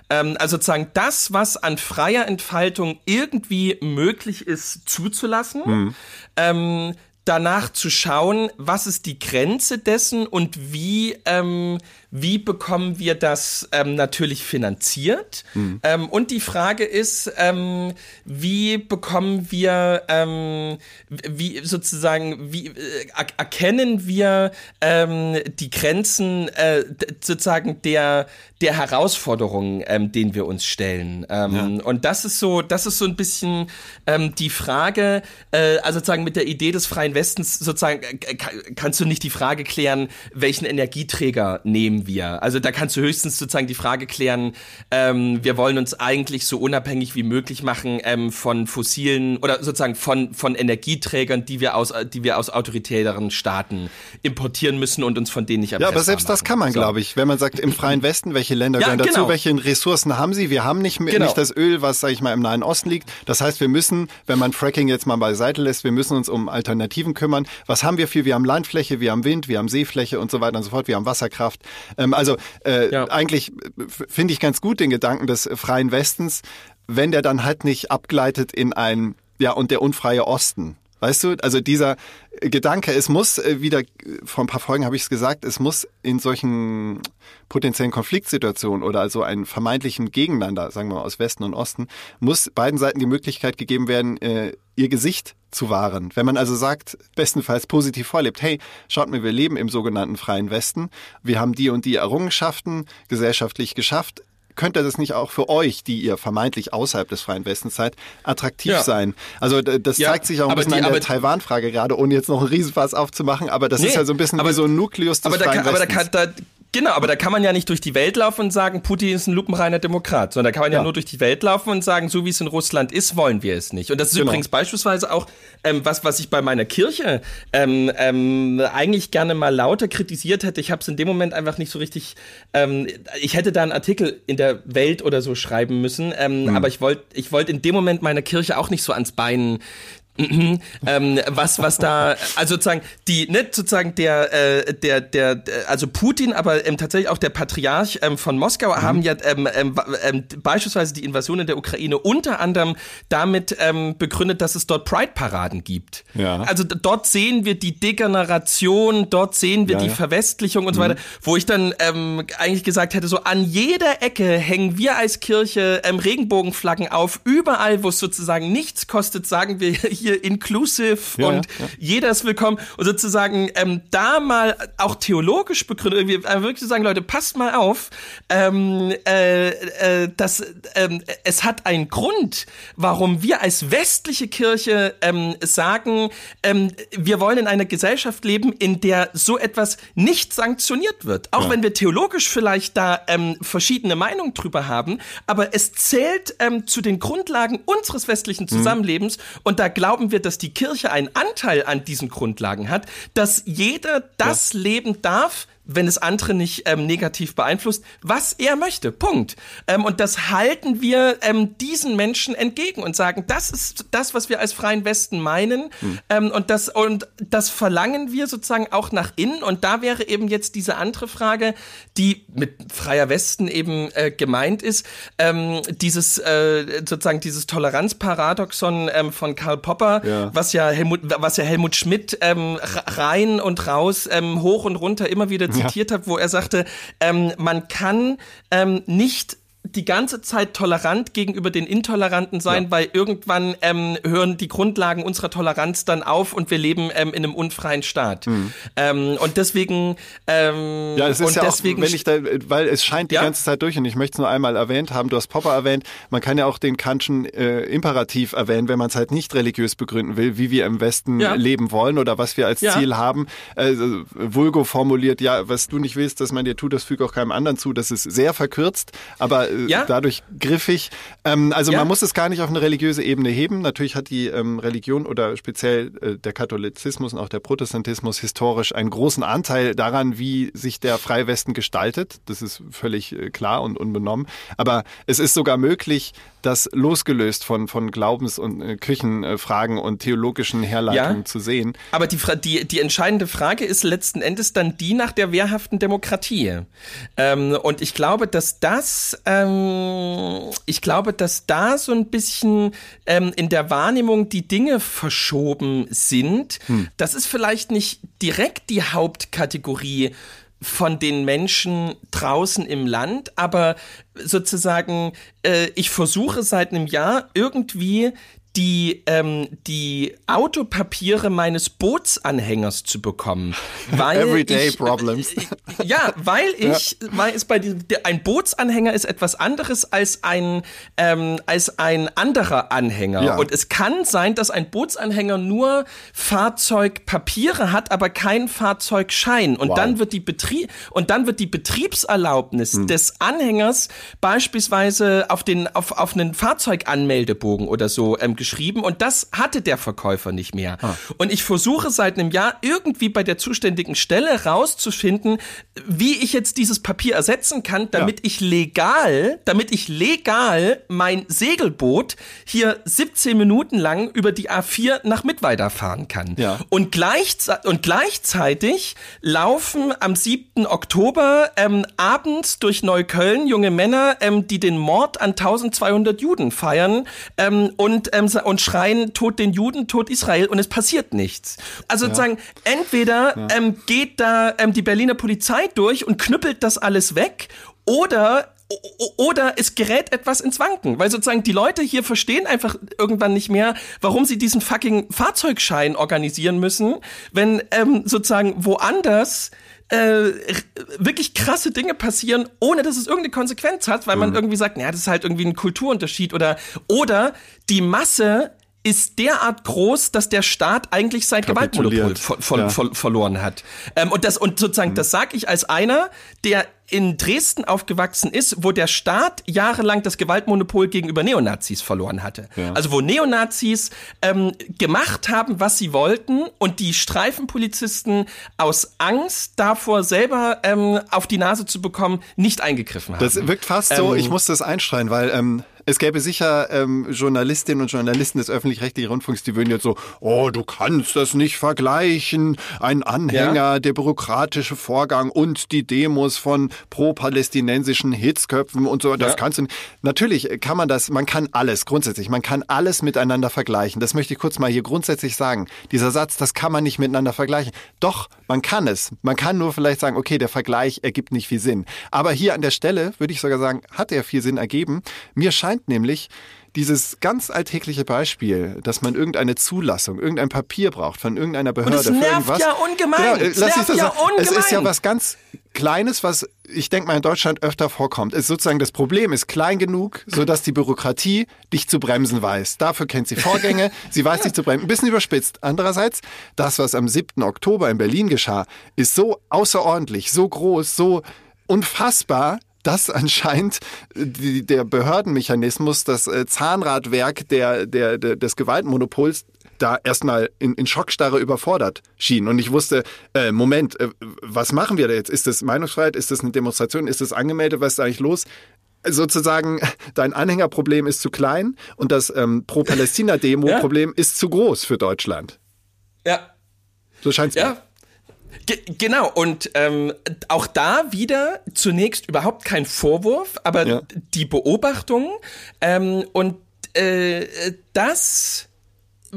ähm, also sozusagen das, was an freier Entfaltung irgendwie möglich ist, zuzulassen. Mhm. Ähm, danach zu schauen, was ist die Grenze dessen und wie, ähm, wie bekommen wir das ähm, natürlich finanziert. Mhm. Ähm, und die Frage ist, ähm, wie bekommen wir, ähm, wie sozusagen, wie äh, erkennen wir ähm, die Grenzen äh, sozusagen der, der Herausforderungen, ähm, denen wir uns stellen. Ähm, ja. Und das ist so, das ist so ein bisschen ähm, die Frage, äh, also sozusagen mit der Idee des freien Westens sozusagen äh, kannst du nicht die Frage klären, welchen Energieträger nehmen wir. Also da kannst du höchstens sozusagen die Frage klären, ähm, wir wollen uns eigentlich so unabhängig wie möglich machen ähm, von fossilen oder sozusagen von von Energieträgern, die wir aus die wir aus autoritären Staaten importieren müssen und uns von denen nicht Ja, aber selbst machen. das kann man, so. glaube ich, wenn man sagt im freien Westen, welche welche Länder ja, gehören dazu, genau. welche Ressourcen haben sie. Wir haben nicht, genau. nicht das Öl, was, sage ich mal, im Nahen Osten liegt. Das heißt, wir müssen, wenn man Fracking jetzt mal beiseite lässt, wir müssen uns um Alternativen kümmern. Was haben wir viel? Wir haben Landfläche, wir haben Wind, wir haben Seefläche und so weiter und so fort. Wir haben Wasserkraft. Ähm, also äh, ja. eigentlich finde ich ganz gut den Gedanken des freien Westens, wenn der dann halt nicht abgleitet in ein ja, und der unfreie Osten. Weißt du, also dieser Gedanke, es muss äh, wieder, vor ein paar Folgen habe ich es gesagt, es muss in solchen potenziellen Konfliktsituationen oder also einen vermeintlichen Gegeneinander, sagen wir mal aus Westen und Osten, muss beiden Seiten die Möglichkeit gegeben werden, äh, ihr Gesicht zu wahren. Wenn man also sagt, bestenfalls positiv vorlebt, hey, schaut mir, wir leben im sogenannten freien Westen, wir haben die und die Errungenschaften gesellschaftlich geschafft, könnte das nicht auch für euch, die ihr vermeintlich außerhalb des freien Westens seid, attraktiv ja. sein? Also das ja, zeigt sich auch ein bisschen die, an der Taiwan-Frage gerade, ohne jetzt noch einen Riesenfass aufzumachen, aber das nee, ist ja so ein bisschen aber, wie so ein Nukleus des aber freien da kann, Westens. Aber da kann, da, Genau, aber da kann man ja nicht durch die Welt laufen und sagen, Putin ist ein lupenreiner Demokrat, sondern da kann man ja, ja nur durch die Welt laufen und sagen, so wie es in Russland ist, wollen wir es nicht. Und das ist genau. übrigens beispielsweise auch ähm, was, was ich bei meiner Kirche ähm, ähm, eigentlich gerne mal lauter kritisiert hätte. Ich habe es in dem Moment einfach nicht so richtig. Ähm, ich hätte da einen Artikel in der Welt oder so schreiben müssen, ähm, mhm. aber ich wollte, ich wollte in dem Moment meiner Kirche auch nicht so ans Bein Mhm. ähm, was was da also sozusagen die nicht sozusagen der äh, der der also Putin aber ähm, tatsächlich auch der Patriarch ähm, von Moskau mhm. haben ja ähm, ähm, ähm, beispielsweise die Invasion in der Ukraine unter anderem damit ähm, begründet dass es dort Pride Paraden gibt ja. also dort sehen wir die Degeneration dort sehen wir ja, die ja. Verwestlichung und so weiter mhm. wo ich dann ähm, eigentlich gesagt hätte so an jeder Ecke hängen wir als Kirche ähm, Regenbogenflaggen auf überall wo es sozusagen nichts kostet sagen wir hier hier inclusive ja, und ja. jeder ist willkommen und sozusagen ähm, da mal auch theologisch begründet, wir äh, wirklich sagen, Leute, passt mal auf, ähm, äh, äh, dass ähm, es hat einen Grund, warum wir als westliche Kirche ähm, sagen, ähm, wir wollen in einer Gesellschaft leben, in der so etwas nicht sanktioniert wird. Auch ja. wenn wir theologisch vielleicht da ähm, verschiedene Meinungen drüber haben, aber es zählt ähm, zu den Grundlagen unseres westlichen mhm. Zusammenlebens mhm. und da glauben glauben wir, dass die Kirche einen Anteil an diesen Grundlagen hat, dass jeder das ja. leben darf, wenn es andere nicht ähm, negativ beeinflusst, was er möchte. Punkt. Ähm, und das halten wir ähm, diesen Menschen entgegen und sagen, das ist das, was wir als freien Westen meinen. Hm. Ähm, und das und das verlangen wir sozusagen auch nach innen. Und da wäre eben jetzt diese andere Frage, die mit freier Westen eben äh, gemeint ist, ähm, dieses äh, sozusagen dieses Toleranzparadoxon ähm, von Karl Popper, ja. was ja Helmut, was ja Helmut Schmidt ähm, rein und raus, ähm, hoch und runter immer wieder zitiert ja. habe, wo er sagte, ähm, man kann ähm, nicht die ganze Zeit tolerant gegenüber den Intoleranten sein, Ja. weil irgendwann ähm, hören die Grundlagen unserer Toleranz dann auf und wir leben ähm, in einem unfreien Staat. Ähm, und deswegen ähm, Ja, es ist ja deswegen auch, wenn ich da, weil es scheint die Ja? ganze Zeit durch und ich möchte es nur einmal erwähnt haben, du hast Popper erwähnt, man kann ja auch den Kantschen äh, Imperativ erwähnen, wenn man es halt nicht religiös begründen will, wie wir im Westen Ja. leben wollen oder was wir als. Ziel haben. Also, Vulgo formuliert, ja, was du nicht willst, dass man dir tut, das füge auch keinem anderen zu. Das ist sehr verkürzt, aber äh, Ja. dadurch griffig. Ähm, also Ja. man muss es gar nicht auf eine religiöse Ebene heben. Natürlich hat die ähm, Religion oder speziell äh, der Katholizismus und auch der Protestantismus historisch einen großen Anteil daran, wie sich der Freie Westen gestaltet. Das ist völlig äh, klar und unbenommen. Aber es ist sogar möglich, das losgelöst von, von Glaubens- und äh, Küchenfragen und theologischen Herleitungen Ja. zu sehen. Aber die, die, die entscheidende Frage ist letzten Endes dann die nach der wehrhaften Demokratie. Ähm, und ich glaube, dass das, ähm, ich glaube, dass da so ein bisschen ähm, in der Wahrnehmung die Dinge verschoben sind. Das ist vielleicht nicht direkt die Hauptkategorie von den Menschen draußen im Land, aber sozusagen, äh, ich versuche seit einem Jahr irgendwie die, ähm, die Autopapiere meines Bootsanhängers zu bekommen. Weil Everyday ich, problems. Äh, ja, weil ich, weil es bei diesem, der- ein Bootsanhänger ist etwas anderes als ein, ähm, als ein anderer Anhänger. Ja. Und es kann sein, dass ein Bootsanhänger nur Fahrzeugpapiere hat, aber keinen Fahrzeugschein. Und Wow. dann wird die Betrieb, und dann wird die Betriebserlaubnis Hm. des Anhängers beispielsweise auf den, auf, auf einen Fahrzeuganmeldebogen oder so ähm, geschrieben. Und das hatte der Verkäufer nicht mehr. Ah. Und ich versuche seit einem Jahr irgendwie bei der zuständigen Stelle rauszufinden, wie ich jetzt dieses Papier ersetzen kann, damit ich legal, damit ich legal mein Segelboot hier 17 Minuten lang über die A4 nach Mittweida fahren kann. Ja. Und, gleichze und gleichzeitig laufen am 7. Oktober ähm, abends durch Neukölln junge Männer, ähm, die den Mord an 1200 Juden feiern ähm, und, ähm, sa- und schreien, Tod den Juden, Tod Israel und es passiert nichts. Also sozusagen, entweder ähm, geht da ähm, die Berliner Polizei durch und knüppelt das alles weg oder oder es gerät etwas ins Wanken, weil sozusagen die Leute hier verstehen einfach irgendwann nicht mehr, warum sie diesen fucking Fahrzeugschein organisieren müssen, wenn ähm, sozusagen woanders äh, wirklich krasse Dinge passieren, ohne dass es irgendeine Konsequenz hat, weil man irgendwie sagt, naja, das ist halt irgendwie ein Kulturunterschied oder oder die Masse ist derart groß, dass der Staat eigentlich sein Gewaltmonopol ver ver Ja. ver verloren hat. Ähm, und das und sozusagen, das sage ich als einer, der in Dresden aufgewachsen ist, wo der Staat jahrelang das Gewaltmonopol gegenüber Neonazis verloren hatte. Also wo Neonazis ähm, gemacht haben, was sie wollten und die Streifenpolizisten aus Angst davor, selber ähm, auf die Nase zu bekommen, nicht eingegriffen haben. Das wirkt fast so, Ähm, ich muss das einstreuen, weil ähm, es gäbe sicher ähm, Journalistinnen und Journalisten des öffentlich-rechtlichen Rundfunks, die würden jetzt so, oh, du kannst das nicht vergleichen. Ein Anhänger, Ja. der bürokratische Vorgang und die Demos von pro-palästinensischen Hitzköpfen und so, das Ja. kannst du nicht. Natürlich kann man das, man kann alles grundsätzlich, man kann alles miteinander vergleichen. Das möchte ich kurz mal hier grundsätzlich sagen. Dieser Satz, das kann man nicht miteinander vergleichen. Doch, man kann es. Man kann nur vielleicht sagen, okay, der Vergleich ergibt nicht viel Sinn. Aber hier an der Stelle würde ich sogar sagen, hat er viel Sinn ergeben. Mir scheint nämlich, dieses ganz alltägliche Beispiel, dass man irgendeine Zulassung, irgendein Papier braucht von irgendeiner Behörde es für nervt irgendwas. ja ungemein. Genau, äh, Es lass das ja sagen. Es ist ja ungemein. was ganz Kleines, was ich denke mal in Deutschland öfter vorkommt. Ist sozusagen das Problem ist klein genug, so dass die Bürokratie dich zu bremsen weiß. Dafür kennt sie Vorgänge, sie weiß dich zu bremsen. Ein bisschen überspitzt. Andererseits, das, was am 7. Oktober in Berlin geschah, ist so außerordentlich, so groß, so unfassbar, dass anscheinend die, der Behördenmechanismus, das äh, Zahnradwerk der, der, der, des Gewaltmonopols da erstmal in, in Schockstarre überfordert schien. Und ich wusste, äh, Moment, äh, was machen wir da jetzt? Ist das Meinungsfreiheit? Ist das eine Demonstration? Ist das angemeldet? Was ist da eigentlich los? Sozusagen, dein Anhängerproblem ist zu klein und das ähm, Pro-Palästina-Demo-Problem ist zu groß für Deutschland. ja. So scheint es mir. Ge genau, und ähm, auch da wieder zunächst überhaupt kein Vorwurf, aber Ja. die Beobachtung ähm, und äh, das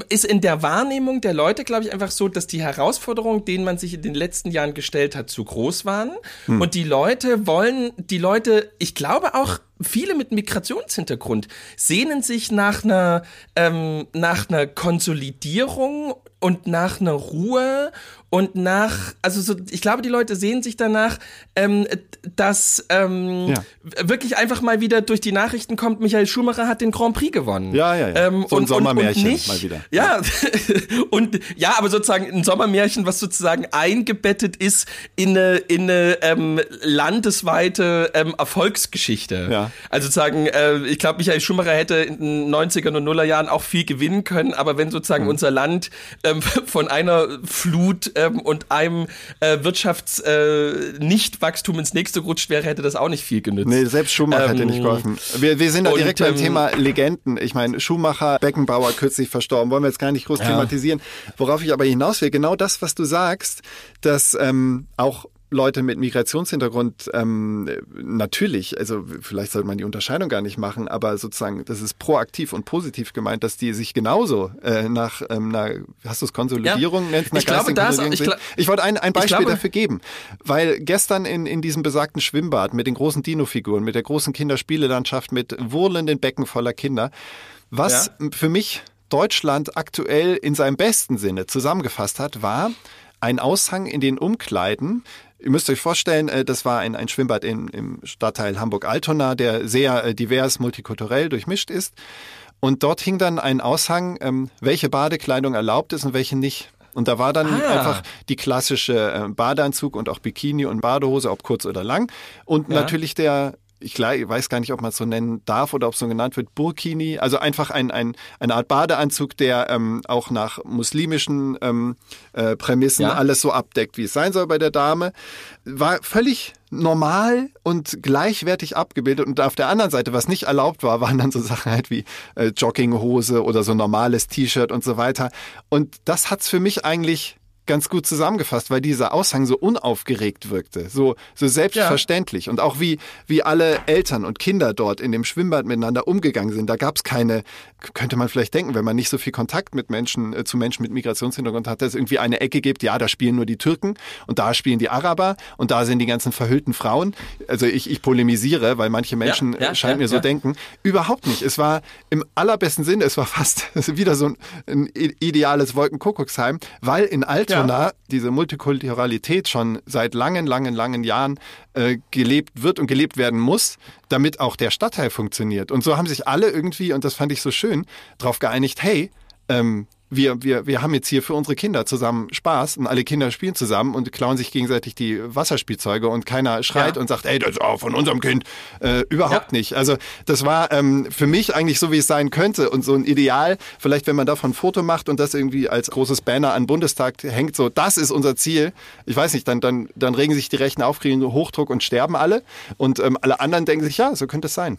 ist in der Wahrnehmung der Leute, glaube ich, einfach so, dass die Herausforderungen, denen man sich in den letzten Jahren gestellt hat, zu groß waren. Und die Leute wollen, die Leute, ich glaube auch viele mit Migrationshintergrund sehnen sich nach einer, ähm, nach einer Konsolidierung und nach einer Ruhe und nach, also so, ich glaube, die Leute sehen sich danach, ähm, dass ähm, ja. wirklich einfach mal wieder durch die Nachrichten kommt, Michael Schumacher hat den Grand Prix gewonnen. Ja, ja, ja. Ähm, so ein und, Sommermärchen und, nicht, mal wieder. Ja, und ja, aber sozusagen ein Sommermärchen, was sozusagen eingebettet ist in eine, in eine ähm, landesweite ähm, Erfolgsgeschichte. Ja. Also sozusagen, äh, ich glaube, Michael Schumacher hätte in den 90er und Nuller Jahren auch viel gewinnen können, aber wenn sozusagen mhm. unser Land ähm, von einer Flut ähm, und einem äh, Wirtschafts-Nicht-Wachstum äh, ins nächste gerutscht wäre, hätte das auch nicht viel genützt. Nee, selbst Schumacher ähm, hätte nicht geholfen. Wir, wir sind da direkt und, beim ähm, Thema Legenden. Ich meine, Schumacher, Beckenbauer kürzlich verstorben, wollen wir jetzt gar nicht groß ja. thematisieren. Worauf ich aber hinaus will, genau das, was du sagst, dass ähm, auch Leute mit Migrationshintergrund ähm, natürlich, also vielleicht sollte man die Unterscheidung gar nicht machen, aber sozusagen, das ist proaktiv und positiv gemeint, dass die sich genauso äh, nach ähm, einer, hast du es Konsolidierung ja. nennst, ich glaube, das, ich, glaub, ich wollte ein, ein Beispiel glaube, dafür geben, weil gestern in, in diesem besagten Schwimmbad mit den großen Dino-Figuren, mit der großen Kinderspielelandschaft, mit wurlenden Becken voller Kinder, was ja. für mich Deutschland aktuell in seinem besten Sinne zusammengefasst hat, war ein Aushang in den Umkleiden Ihr müsst euch vorstellen, äh, das war ein, ein Schwimmbad in, im Stadtteil Hamburg-Altona, der sehr äh, divers, multikulturell durchmischt ist. Und dort hing dann ein Aushang, ähm, welche Badekleidung erlaubt ist und welche nicht. Und da war dann ah. einfach die klassische äh, Badeanzug und auch Bikini und Badehose, ob kurz oder lang. Und ja. natürlich der ich weiß gar nicht, ob man es so nennen darf oder ob es so genannt wird, Burkini, also einfach ein, ein, eine Art Badeanzug, der ähm, auch nach muslimischen ähm, äh, Prämissen ja. alles so abdeckt, wie es sein soll bei der Dame. War völlig normal und gleichwertig abgebildet. Und auf der anderen Seite, was nicht erlaubt war, waren dann so Sachen halt wie äh, Jogginghose oder so normales T-Shirt und so weiter. Und das hat's für mich eigentlich ganz gut zusammengefasst, weil dieser Aushang so unaufgeregt wirkte, so, so selbstverständlich. Ja. Und auch wie, wie alle Eltern und Kinder dort in dem Schwimmbad miteinander umgegangen sind. Da gab es keine, könnte man vielleicht denken, wenn man nicht so viel Kontakt mit Menschen, äh, zu Menschen mit Migrationshintergrund hat, dass es irgendwie eine Ecke gibt, ja, da spielen nur die Türken und da spielen die Araber und da sind die ganzen verhüllten Frauen. Also ich, ich polemisiere, weil manche Menschen ja, ja, scheinen mir so denken. Überhaupt nicht. Es war im allerbesten Sinne, es war fast wieder so ein, ein ideales Wolkenkuckucksheim, weil in Altona diese Multikulturalität schon seit langen, langen, langen Jahren äh, gelebt wird und gelebt werden muss, damit auch der Stadtteil funktioniert. Und so haben sich alle irgendwie, und das fand ich so schön, darauf geeinigt, hey, ähm, wir, wir, wir haben jetzt hier für unsere Kinder zusammen Spaß und alle Kinder spielen zusammen und klauen sich gegenseitig die Wasserspielzeuge und keiner schreit ja. und sagt, ey, das ist auch von unserem Kind. Äh, überhaupt ja. nicht. Also das war ähm, für mich eigentlich so, wie es sein könnte und so ein Ideal. Vielleicht, wenn man davon ein Foto macht und das irgendwie als großes Banner an Bundestag hängt, so, das ist unser Ziel. Ich weiß nicht, dann, dann, dann regen sich die Rechten auf, kriegen Hochdruck und sterben alle. Und ähm, alle anderen denken sich, ja, so könnte es sein.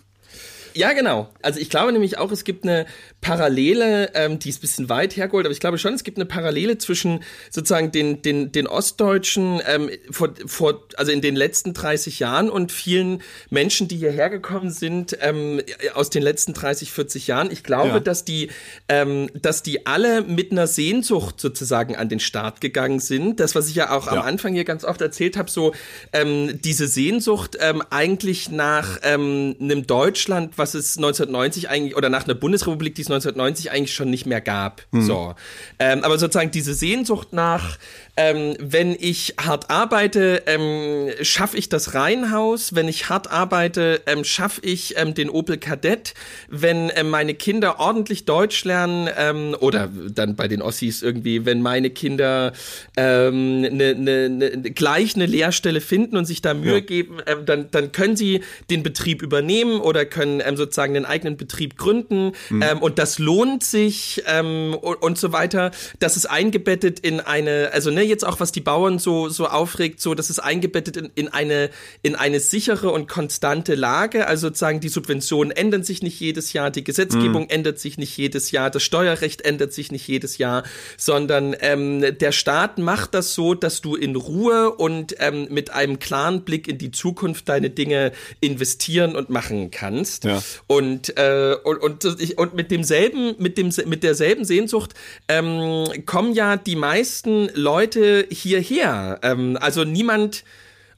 Ja, genau. Also ich glaube nämlich auch, es gibt eine Parallele, ähm, die ist ein bisschen weit hergeholt, aber ich glaube schon, es gibt eine Parallele zwischen sozusagen den, den, den Ostdeutschen ähm, vor, vor, also in den letzten 30 Jahren und vielen Menschen, die hierher gekommen sind ähm, aus den letzten 30, 40 Jahren. Ich glaube, ja. dass die, ähm, dass die alle mit einer Sehnsucht sozusagen an den Start gegangen sind. Das, was ich ja auch ja. am Anfang hier ganz oft erzählt habe, so ähm, diese Sehnsucht ähm, eigentlich nach ähm, einem Deutschland, was es 1990 eigentlich, oder nach einer Bundesrepublik, die es 1990 eigentlich schon nicht mehr gab. Mhm. So. Ähm, aber sozusagen diese Sehnsucht nach ähm, wenn ich hart arbeite, ähm, schaffe ich das Reihenhaus. Wenn ich hart arbeite, ähm, schaffe ich ähm, den Opel Kadett. Wenn ähm, meine Kinder ordentlich Deutsch lernen ähm, oder dann bei den Ossis irgendwie, wenn meine Kinder ähm, ne, ne, ne, gleich eine Lehrstelle finden und sich da Mühe ja. geben, ähm, dann, dann können sie den Betrieb übernehmen oder können ähm, sozusagen den eigenen Betrieb gründen. Mhm. Ähm, und das lohnt sich ähm, und, und so weiter. Das ist eingebettet in eine, also ne, jetzt auch, was die Bauern so, so aufregt, so, das ist eingebettet in, in eine, in eine sichere und konstante Lage. Also sozusagen, die Subventionen ändern sich nicht jedes Jahr, die Gesetzgebung mhm. ändert sich nicht jedes Jahr, das Steuerrecht ändert sich nicht jedes Jahr, sondern ähm, der Staat macht das so, dass du in Ruhe und ähm, mit einem klaren Blick in die Zukunft deine Dinge investieren und machen kannst. Ja. Und, äh, und, und, und mit demselben, mit dem, mit derselben Sehnsucht ähm, kommen ja die meisten Leute hierher. Ähm, also niemand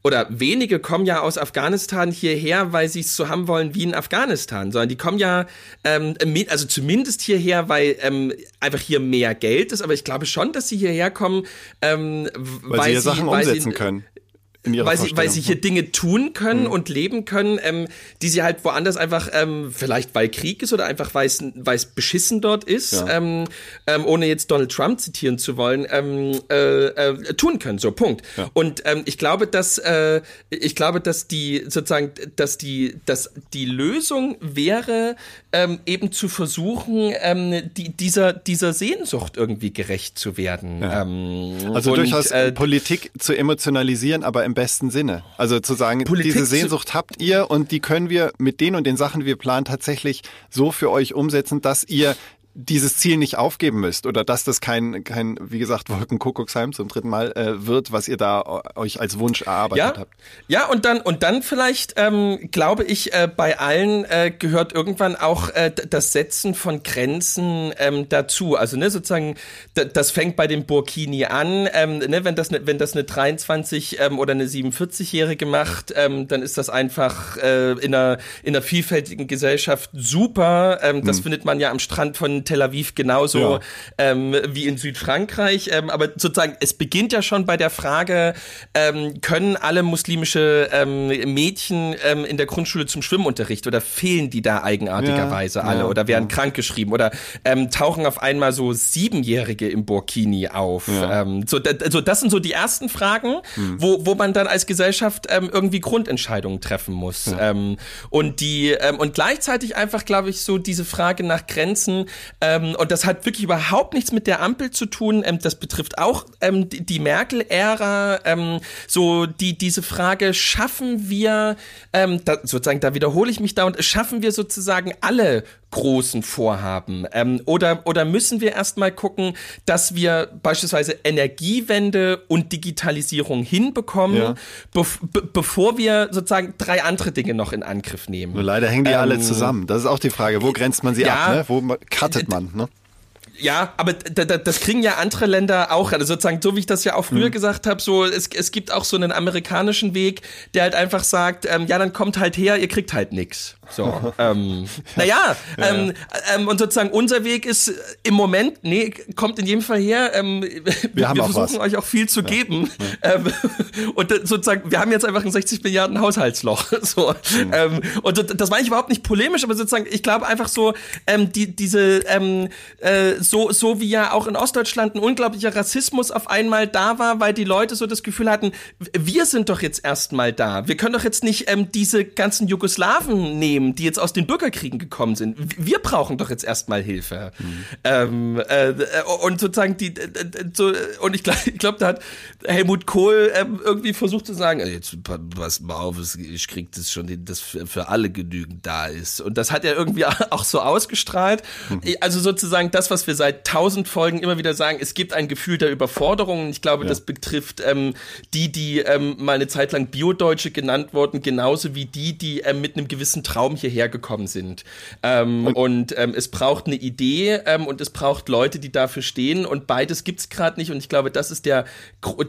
oder wenige kommen ja aus Afghanistan hierher, weil sie es so haben wollen wie in Afghanistan, sondern die kommen ja, ähm, also zumindest hierher, weil ähm, einfach hier mehr Geld ist, aber ich glaube schon, dass sie hierher kommen, ähm, weil, weil sie, sie Sachen weil umsetzen sie, können weil sie, weil sie hier Dinge tun können mhm. und leben können, ähm, die sie halt woanders einfach, ähm, vielleicht weil Krieg ist oder einfach weil es, weil es beschissen dort ist, ja. ähm, ähm, ohne jetzt Donald Trump zitieren zu wollen, ähm, äh, äh, tun können. So, Punkt. Ja. Und ähm, ich glaube, dass äh, ich glaube, dass die sozusagen, dass die, dass die Lösung wäre, ähm, eben zu versuchen, ähm, die, dieser, dieser Sehnsucht irgendwie gerecht zu werden. Ja. Ähm, also und, durchaus äh, Politik zu emotionalisieren, aber im im besten Sinne. Also zu sagen, Politik diese Sehnsucht habt ihr und die können wir mit den und den Sachen, die wir planen, tatsächlich so für euch umsetzen, dass ihr dieses Ziel nicht aufgeben müsst oder dass das kein, kein wie gesagt, Wolkenkuckucksheim zum dritten Mal äh, wird, was ihr da euch als Wunsch erarbeitet ja, habt. Ja, und dann, und dann vielleicht, ähm, glaube ich, äh, bei allen äh, gehört irgendwann auch äh, das Setzen von Grenzen ähm, dazu. Also ne, sozusagen, das fängt bei dem Burkini an. Ähm, ne, wenn, das ne, wenn das eine 23 ähm, oder eine 47-Jährige macht, ähm, dann ist das einfach äh, in, einer, in einer vielfältigen Gesellschaft super. Ähm, das hm. findet man ja am Strand von Tel Aviv genauso ja. ähm, wie in Südfrankreich. Ähm, aber sozusagen, es beginnt ja schon bei der Frage, ähm, können alle muslimische ähm, Mädchen ähm, in der Grundschule zum Schwimmunterricht oder fehlen die da eigenartigerweise ja, alle ja, oder werden krank geschrieben oder ähm, tauchen auf einmal so Siebenjährige im Burkini auf? Ähm, so, also das sind so die ersten Fragen, hm. wo, wo man dann als Gesellschaft ähm, irgendwie Grundentscheidungen treffen muss. Ähm, und die ähm, und gleichzeitig einfach, glaube ich, so diese Frage nach Grenzen ähm, und das hat wirklich überhaupt nichts mit der Ampel zu tun. Ähm, das betrifft auch ähm, die, die Merkel-Ära. Ähm, so die diese Frage: Schaffen wir ähm, da, sozusagen? Da wiederhole ich mich da und schaffen wir sozusagen alle großen Vorhaben? Ähm, oder, oder müssen wir erstmal gucken, dass wir beispielsweise Energiewende und Digitalisierung hinbekommen, ja. be bevor wir sozusagen drei andere Dinge noch in Angriff nehmen? Nur leider hängen die alle zusammen. Das ist auch die Frage. Wo grenzt man sie ja, ab? Ne? Wo cuttet man? Ne? Ja, aber das kriegen ja andere Länder auch, also sozusagen, so wie ich das ja auch früher mhm. gesagt habe, so es, es gibt auch so einen amerikanischen Weg, der halt einfach sagt, ähm, ja, dann kommt halt her, ihr kriegt halt nix. So, ähm, naja, ja, ähm, ähm, und sozusagen unser Weg ist im Moment, nee, kommt in jedem Fall her, ähm, wir, wir, wir versuchen euch auch viel zu ja. geben. Ja. Ähm, und sozusagen, wir haben jetzt einfach ein 60 Milliarden Haushaltsloch. So, mhm. ähm, und das meine ich überhaupt nicht polemisch, aber sozusagen, ich glaube einfach so, ähm, die, diese, ähm, äh, so, so wie ja auch in Ostdeutschland ein unglaublicher Rassismus auf einmal da war, weil die Leute so das Gefühl hatten, wir sind doch jetzt erstmal da. Wir können doch jetzt nicht ähm, diese ganzen Jugoslawen nehmen die jetzt aus den Bürgerkriegen gekommen sind. Wir brauchen doch jetzt erstmal Hilfe. Mhm. Ähm, äh, und sozusagen die, so, und ich glaube, ich glaub, da hat Helmut Kohl ähm, irgendwie versucht zu sagen, jetzt pass mal auf, ich krieg das schon, das für alle genügend da ist. Und das hat er irgendwie auch so ausgestrahlt. Mhm. Also sozusagen das, was wir seit tausend Folgen immer wieder sagen, es gibt ein Gefühl der Überforderung. Ich glaube, ja. das betrifft ähm, die, die ähm, mal eine Zeit lang Biodeutsche genannt wurden, genauso wie die, die ähm, mit einem gewissen Traum Raum hierher gekommen sind. Ähm, und, und ähm, es braucht eine Idee ähm, und es braucht Leute, die dafür stehen und beides gibt's gerade nicht und ich glaube, das ist der,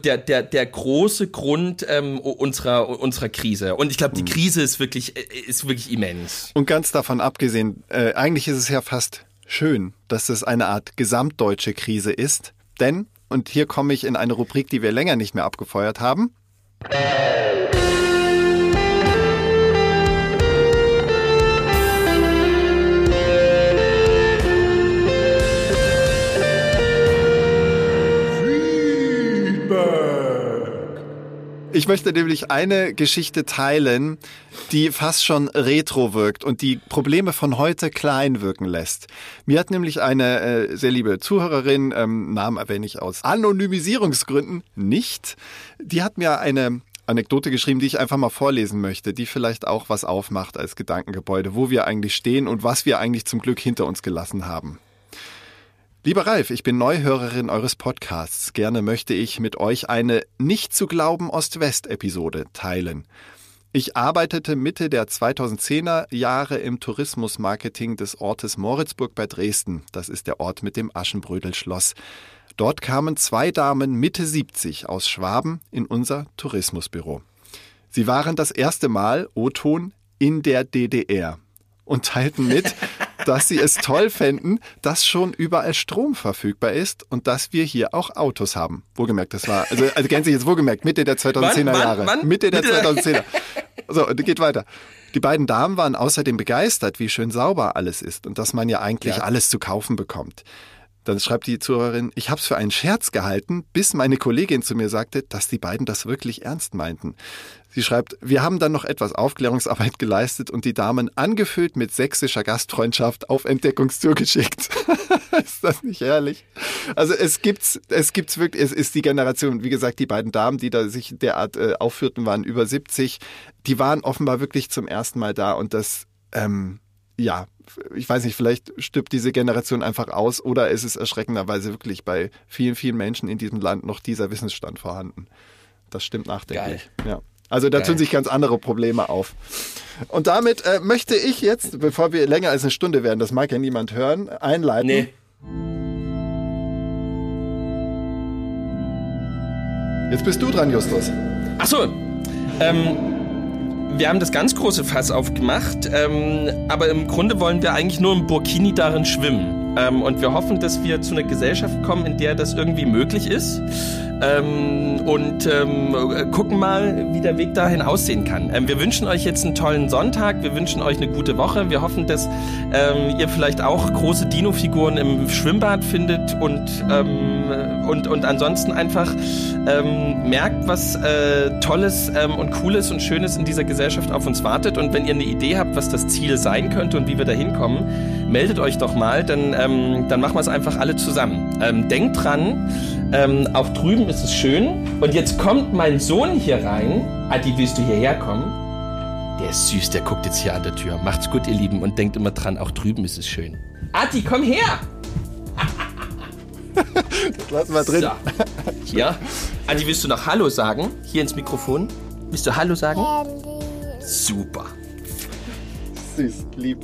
der, der, der große Grund ähm, unserer, unserer Krise. Und ich glaube, die mhm. Krise ist wirklich, äh, ist wirklich immens. Und ganz davon abgesehen, äh, eigentlich ist es ja fast schön, dass es eine Art gesamtdeutsche Krise ist, denn, und hier komme ich in eine Rubrik, die wir länger nicht mehr abgefeuert haben. Ich möchte nämlich eine Geschichte teilen, die fast schon retro wirkt und die Probleme von heute klein wirken lässt. Mir hat nämlich eine äh, sehr liebe Zuhörerin, ähm, Namen erwähne ich aus Anonymisierungsgründen nicht, die hat mir eine Anekdote geschrieben, die ich einfach mal vorlesen möchte, die vielleicht auch was aufmacht als Gedankengebäude, wo wir eigentlich stehen und was wir eigentlich zum Glück hinter uns gelassen haben. Lieber Ralf, ich bin Neuhörerin eures Podcasts. Gerne möchte ich mit euch eine nicht zu glauben Ost-West-Episode teilen. Ich arbeitete Mitte der 2010er Jahre im Tourismusmarketing des Ortes Moritzburg bei Dresden. Das ist der Ort mit dem Aschenbrödelschloss. Dort kamen zwei Damen Mitte 70 aus Schwaben in unser Tourismusbüro. Sie waren das erste Mal, O-Ton, in der DDR und teilten mit, dass sie es toll fänden, dass schon überall Strom verfügbar ist und dass wir hier auch Autos haben. Wohlgemerkt, das war, also, also gänzlich jetzt wohlgemerkt, Mitte der 2010er Wann, Jahre. wann? Mitte der Mitte- 2010er. So, und geht weiter. Die beiden Damen waren außerdem begeistert, wie schön sauber alles ist und dass man ja eigentlich alles zu kaufen bekommt. Dann schreibt die Zuhörerin, ich habe es für einen Scherz gehalten, bis meine Kollegin zu mir sagte, dass die beiden das wirklich ernst meinten. Sie schreibt, wir haben dann noch etwas Aufklärungsarbeit geleistet und die Damen angefüllt mit sächsischer Gastfreundschaft auf Entdeckungstour geschickt. ist das nicht herrlich? Also es gibt's, es gibt's wirklich, es ist die Generation, wie gesagt, die beiden Damen, die da sich derart äh, aufführten, waren über 70. Die waren offenbar wirklich zum ersten Mal da und das, ähm, ja, ich weiß nicht, vielleicht stirbt diese Generation einfach aus oder ist es erschreckenderweise wirklich bei vielen, vielen Menschen in diesem Land noch dieser Wissensstand vorhanden. Das stimmt nachdenklich. Ja. Also da Geil. tun sich ganz andere Probleme auf. Und damit äh, möchte ich jetzt, bevor wir länger als eine Stunde werden, das mag ja niemand hören, einleiten. Nee. Jetzt bist du dran, Justus. Ach so. Ähm, wir haben das ganz große Fass aufgemacht, ähm, aber im Grunde wollen wir eigentlich nur im Burkini darin schwimmen. Ähm, und wir hoffen, dass wir zu einer Gesellschaft kommen, in der das irgendwie möglich ist. Ähm, und ähm, gucken mal, wie der Weg dahin aussehen kann. Ähm, wir wünschen euch jetzt einen tollen Sonntag, wir wünschen euch eine gute Woche. Wir hoffen, dass ähm, ihr vielleicht auch große Dino-Figuren im Schwimmbad findet und, ähm, und, und ansonsten einfach ähm, merkt, was äh, Tolles ähm, und Cooles und Schönes in dieser Gesellschaft auf uns wartet. Und wenn ihr eine Idee habt, was das Ziel sein könnte und wie wir da hinkommen, meldet euch doch mal, dann, ähm, dann machen wir es einfach alle zusammen. Ähm, denkt dran, ähm, auch drüben ist es schön. Und jetzt kommt mein Sohn hier rein. Adi, willst du hierher kommen? Der ist süß, der guckt jetzt hier an der Tür. Macht's gut, ihr Lieben, und denkt immer dran, auch drüben ist es schön. Adi, komm her! Lass mal drin. So. Ja. Adi, willst du noch Hallo sagen? Hier ins Mikrofon. Willst du Hallo sagen? Super. Süß, lieb.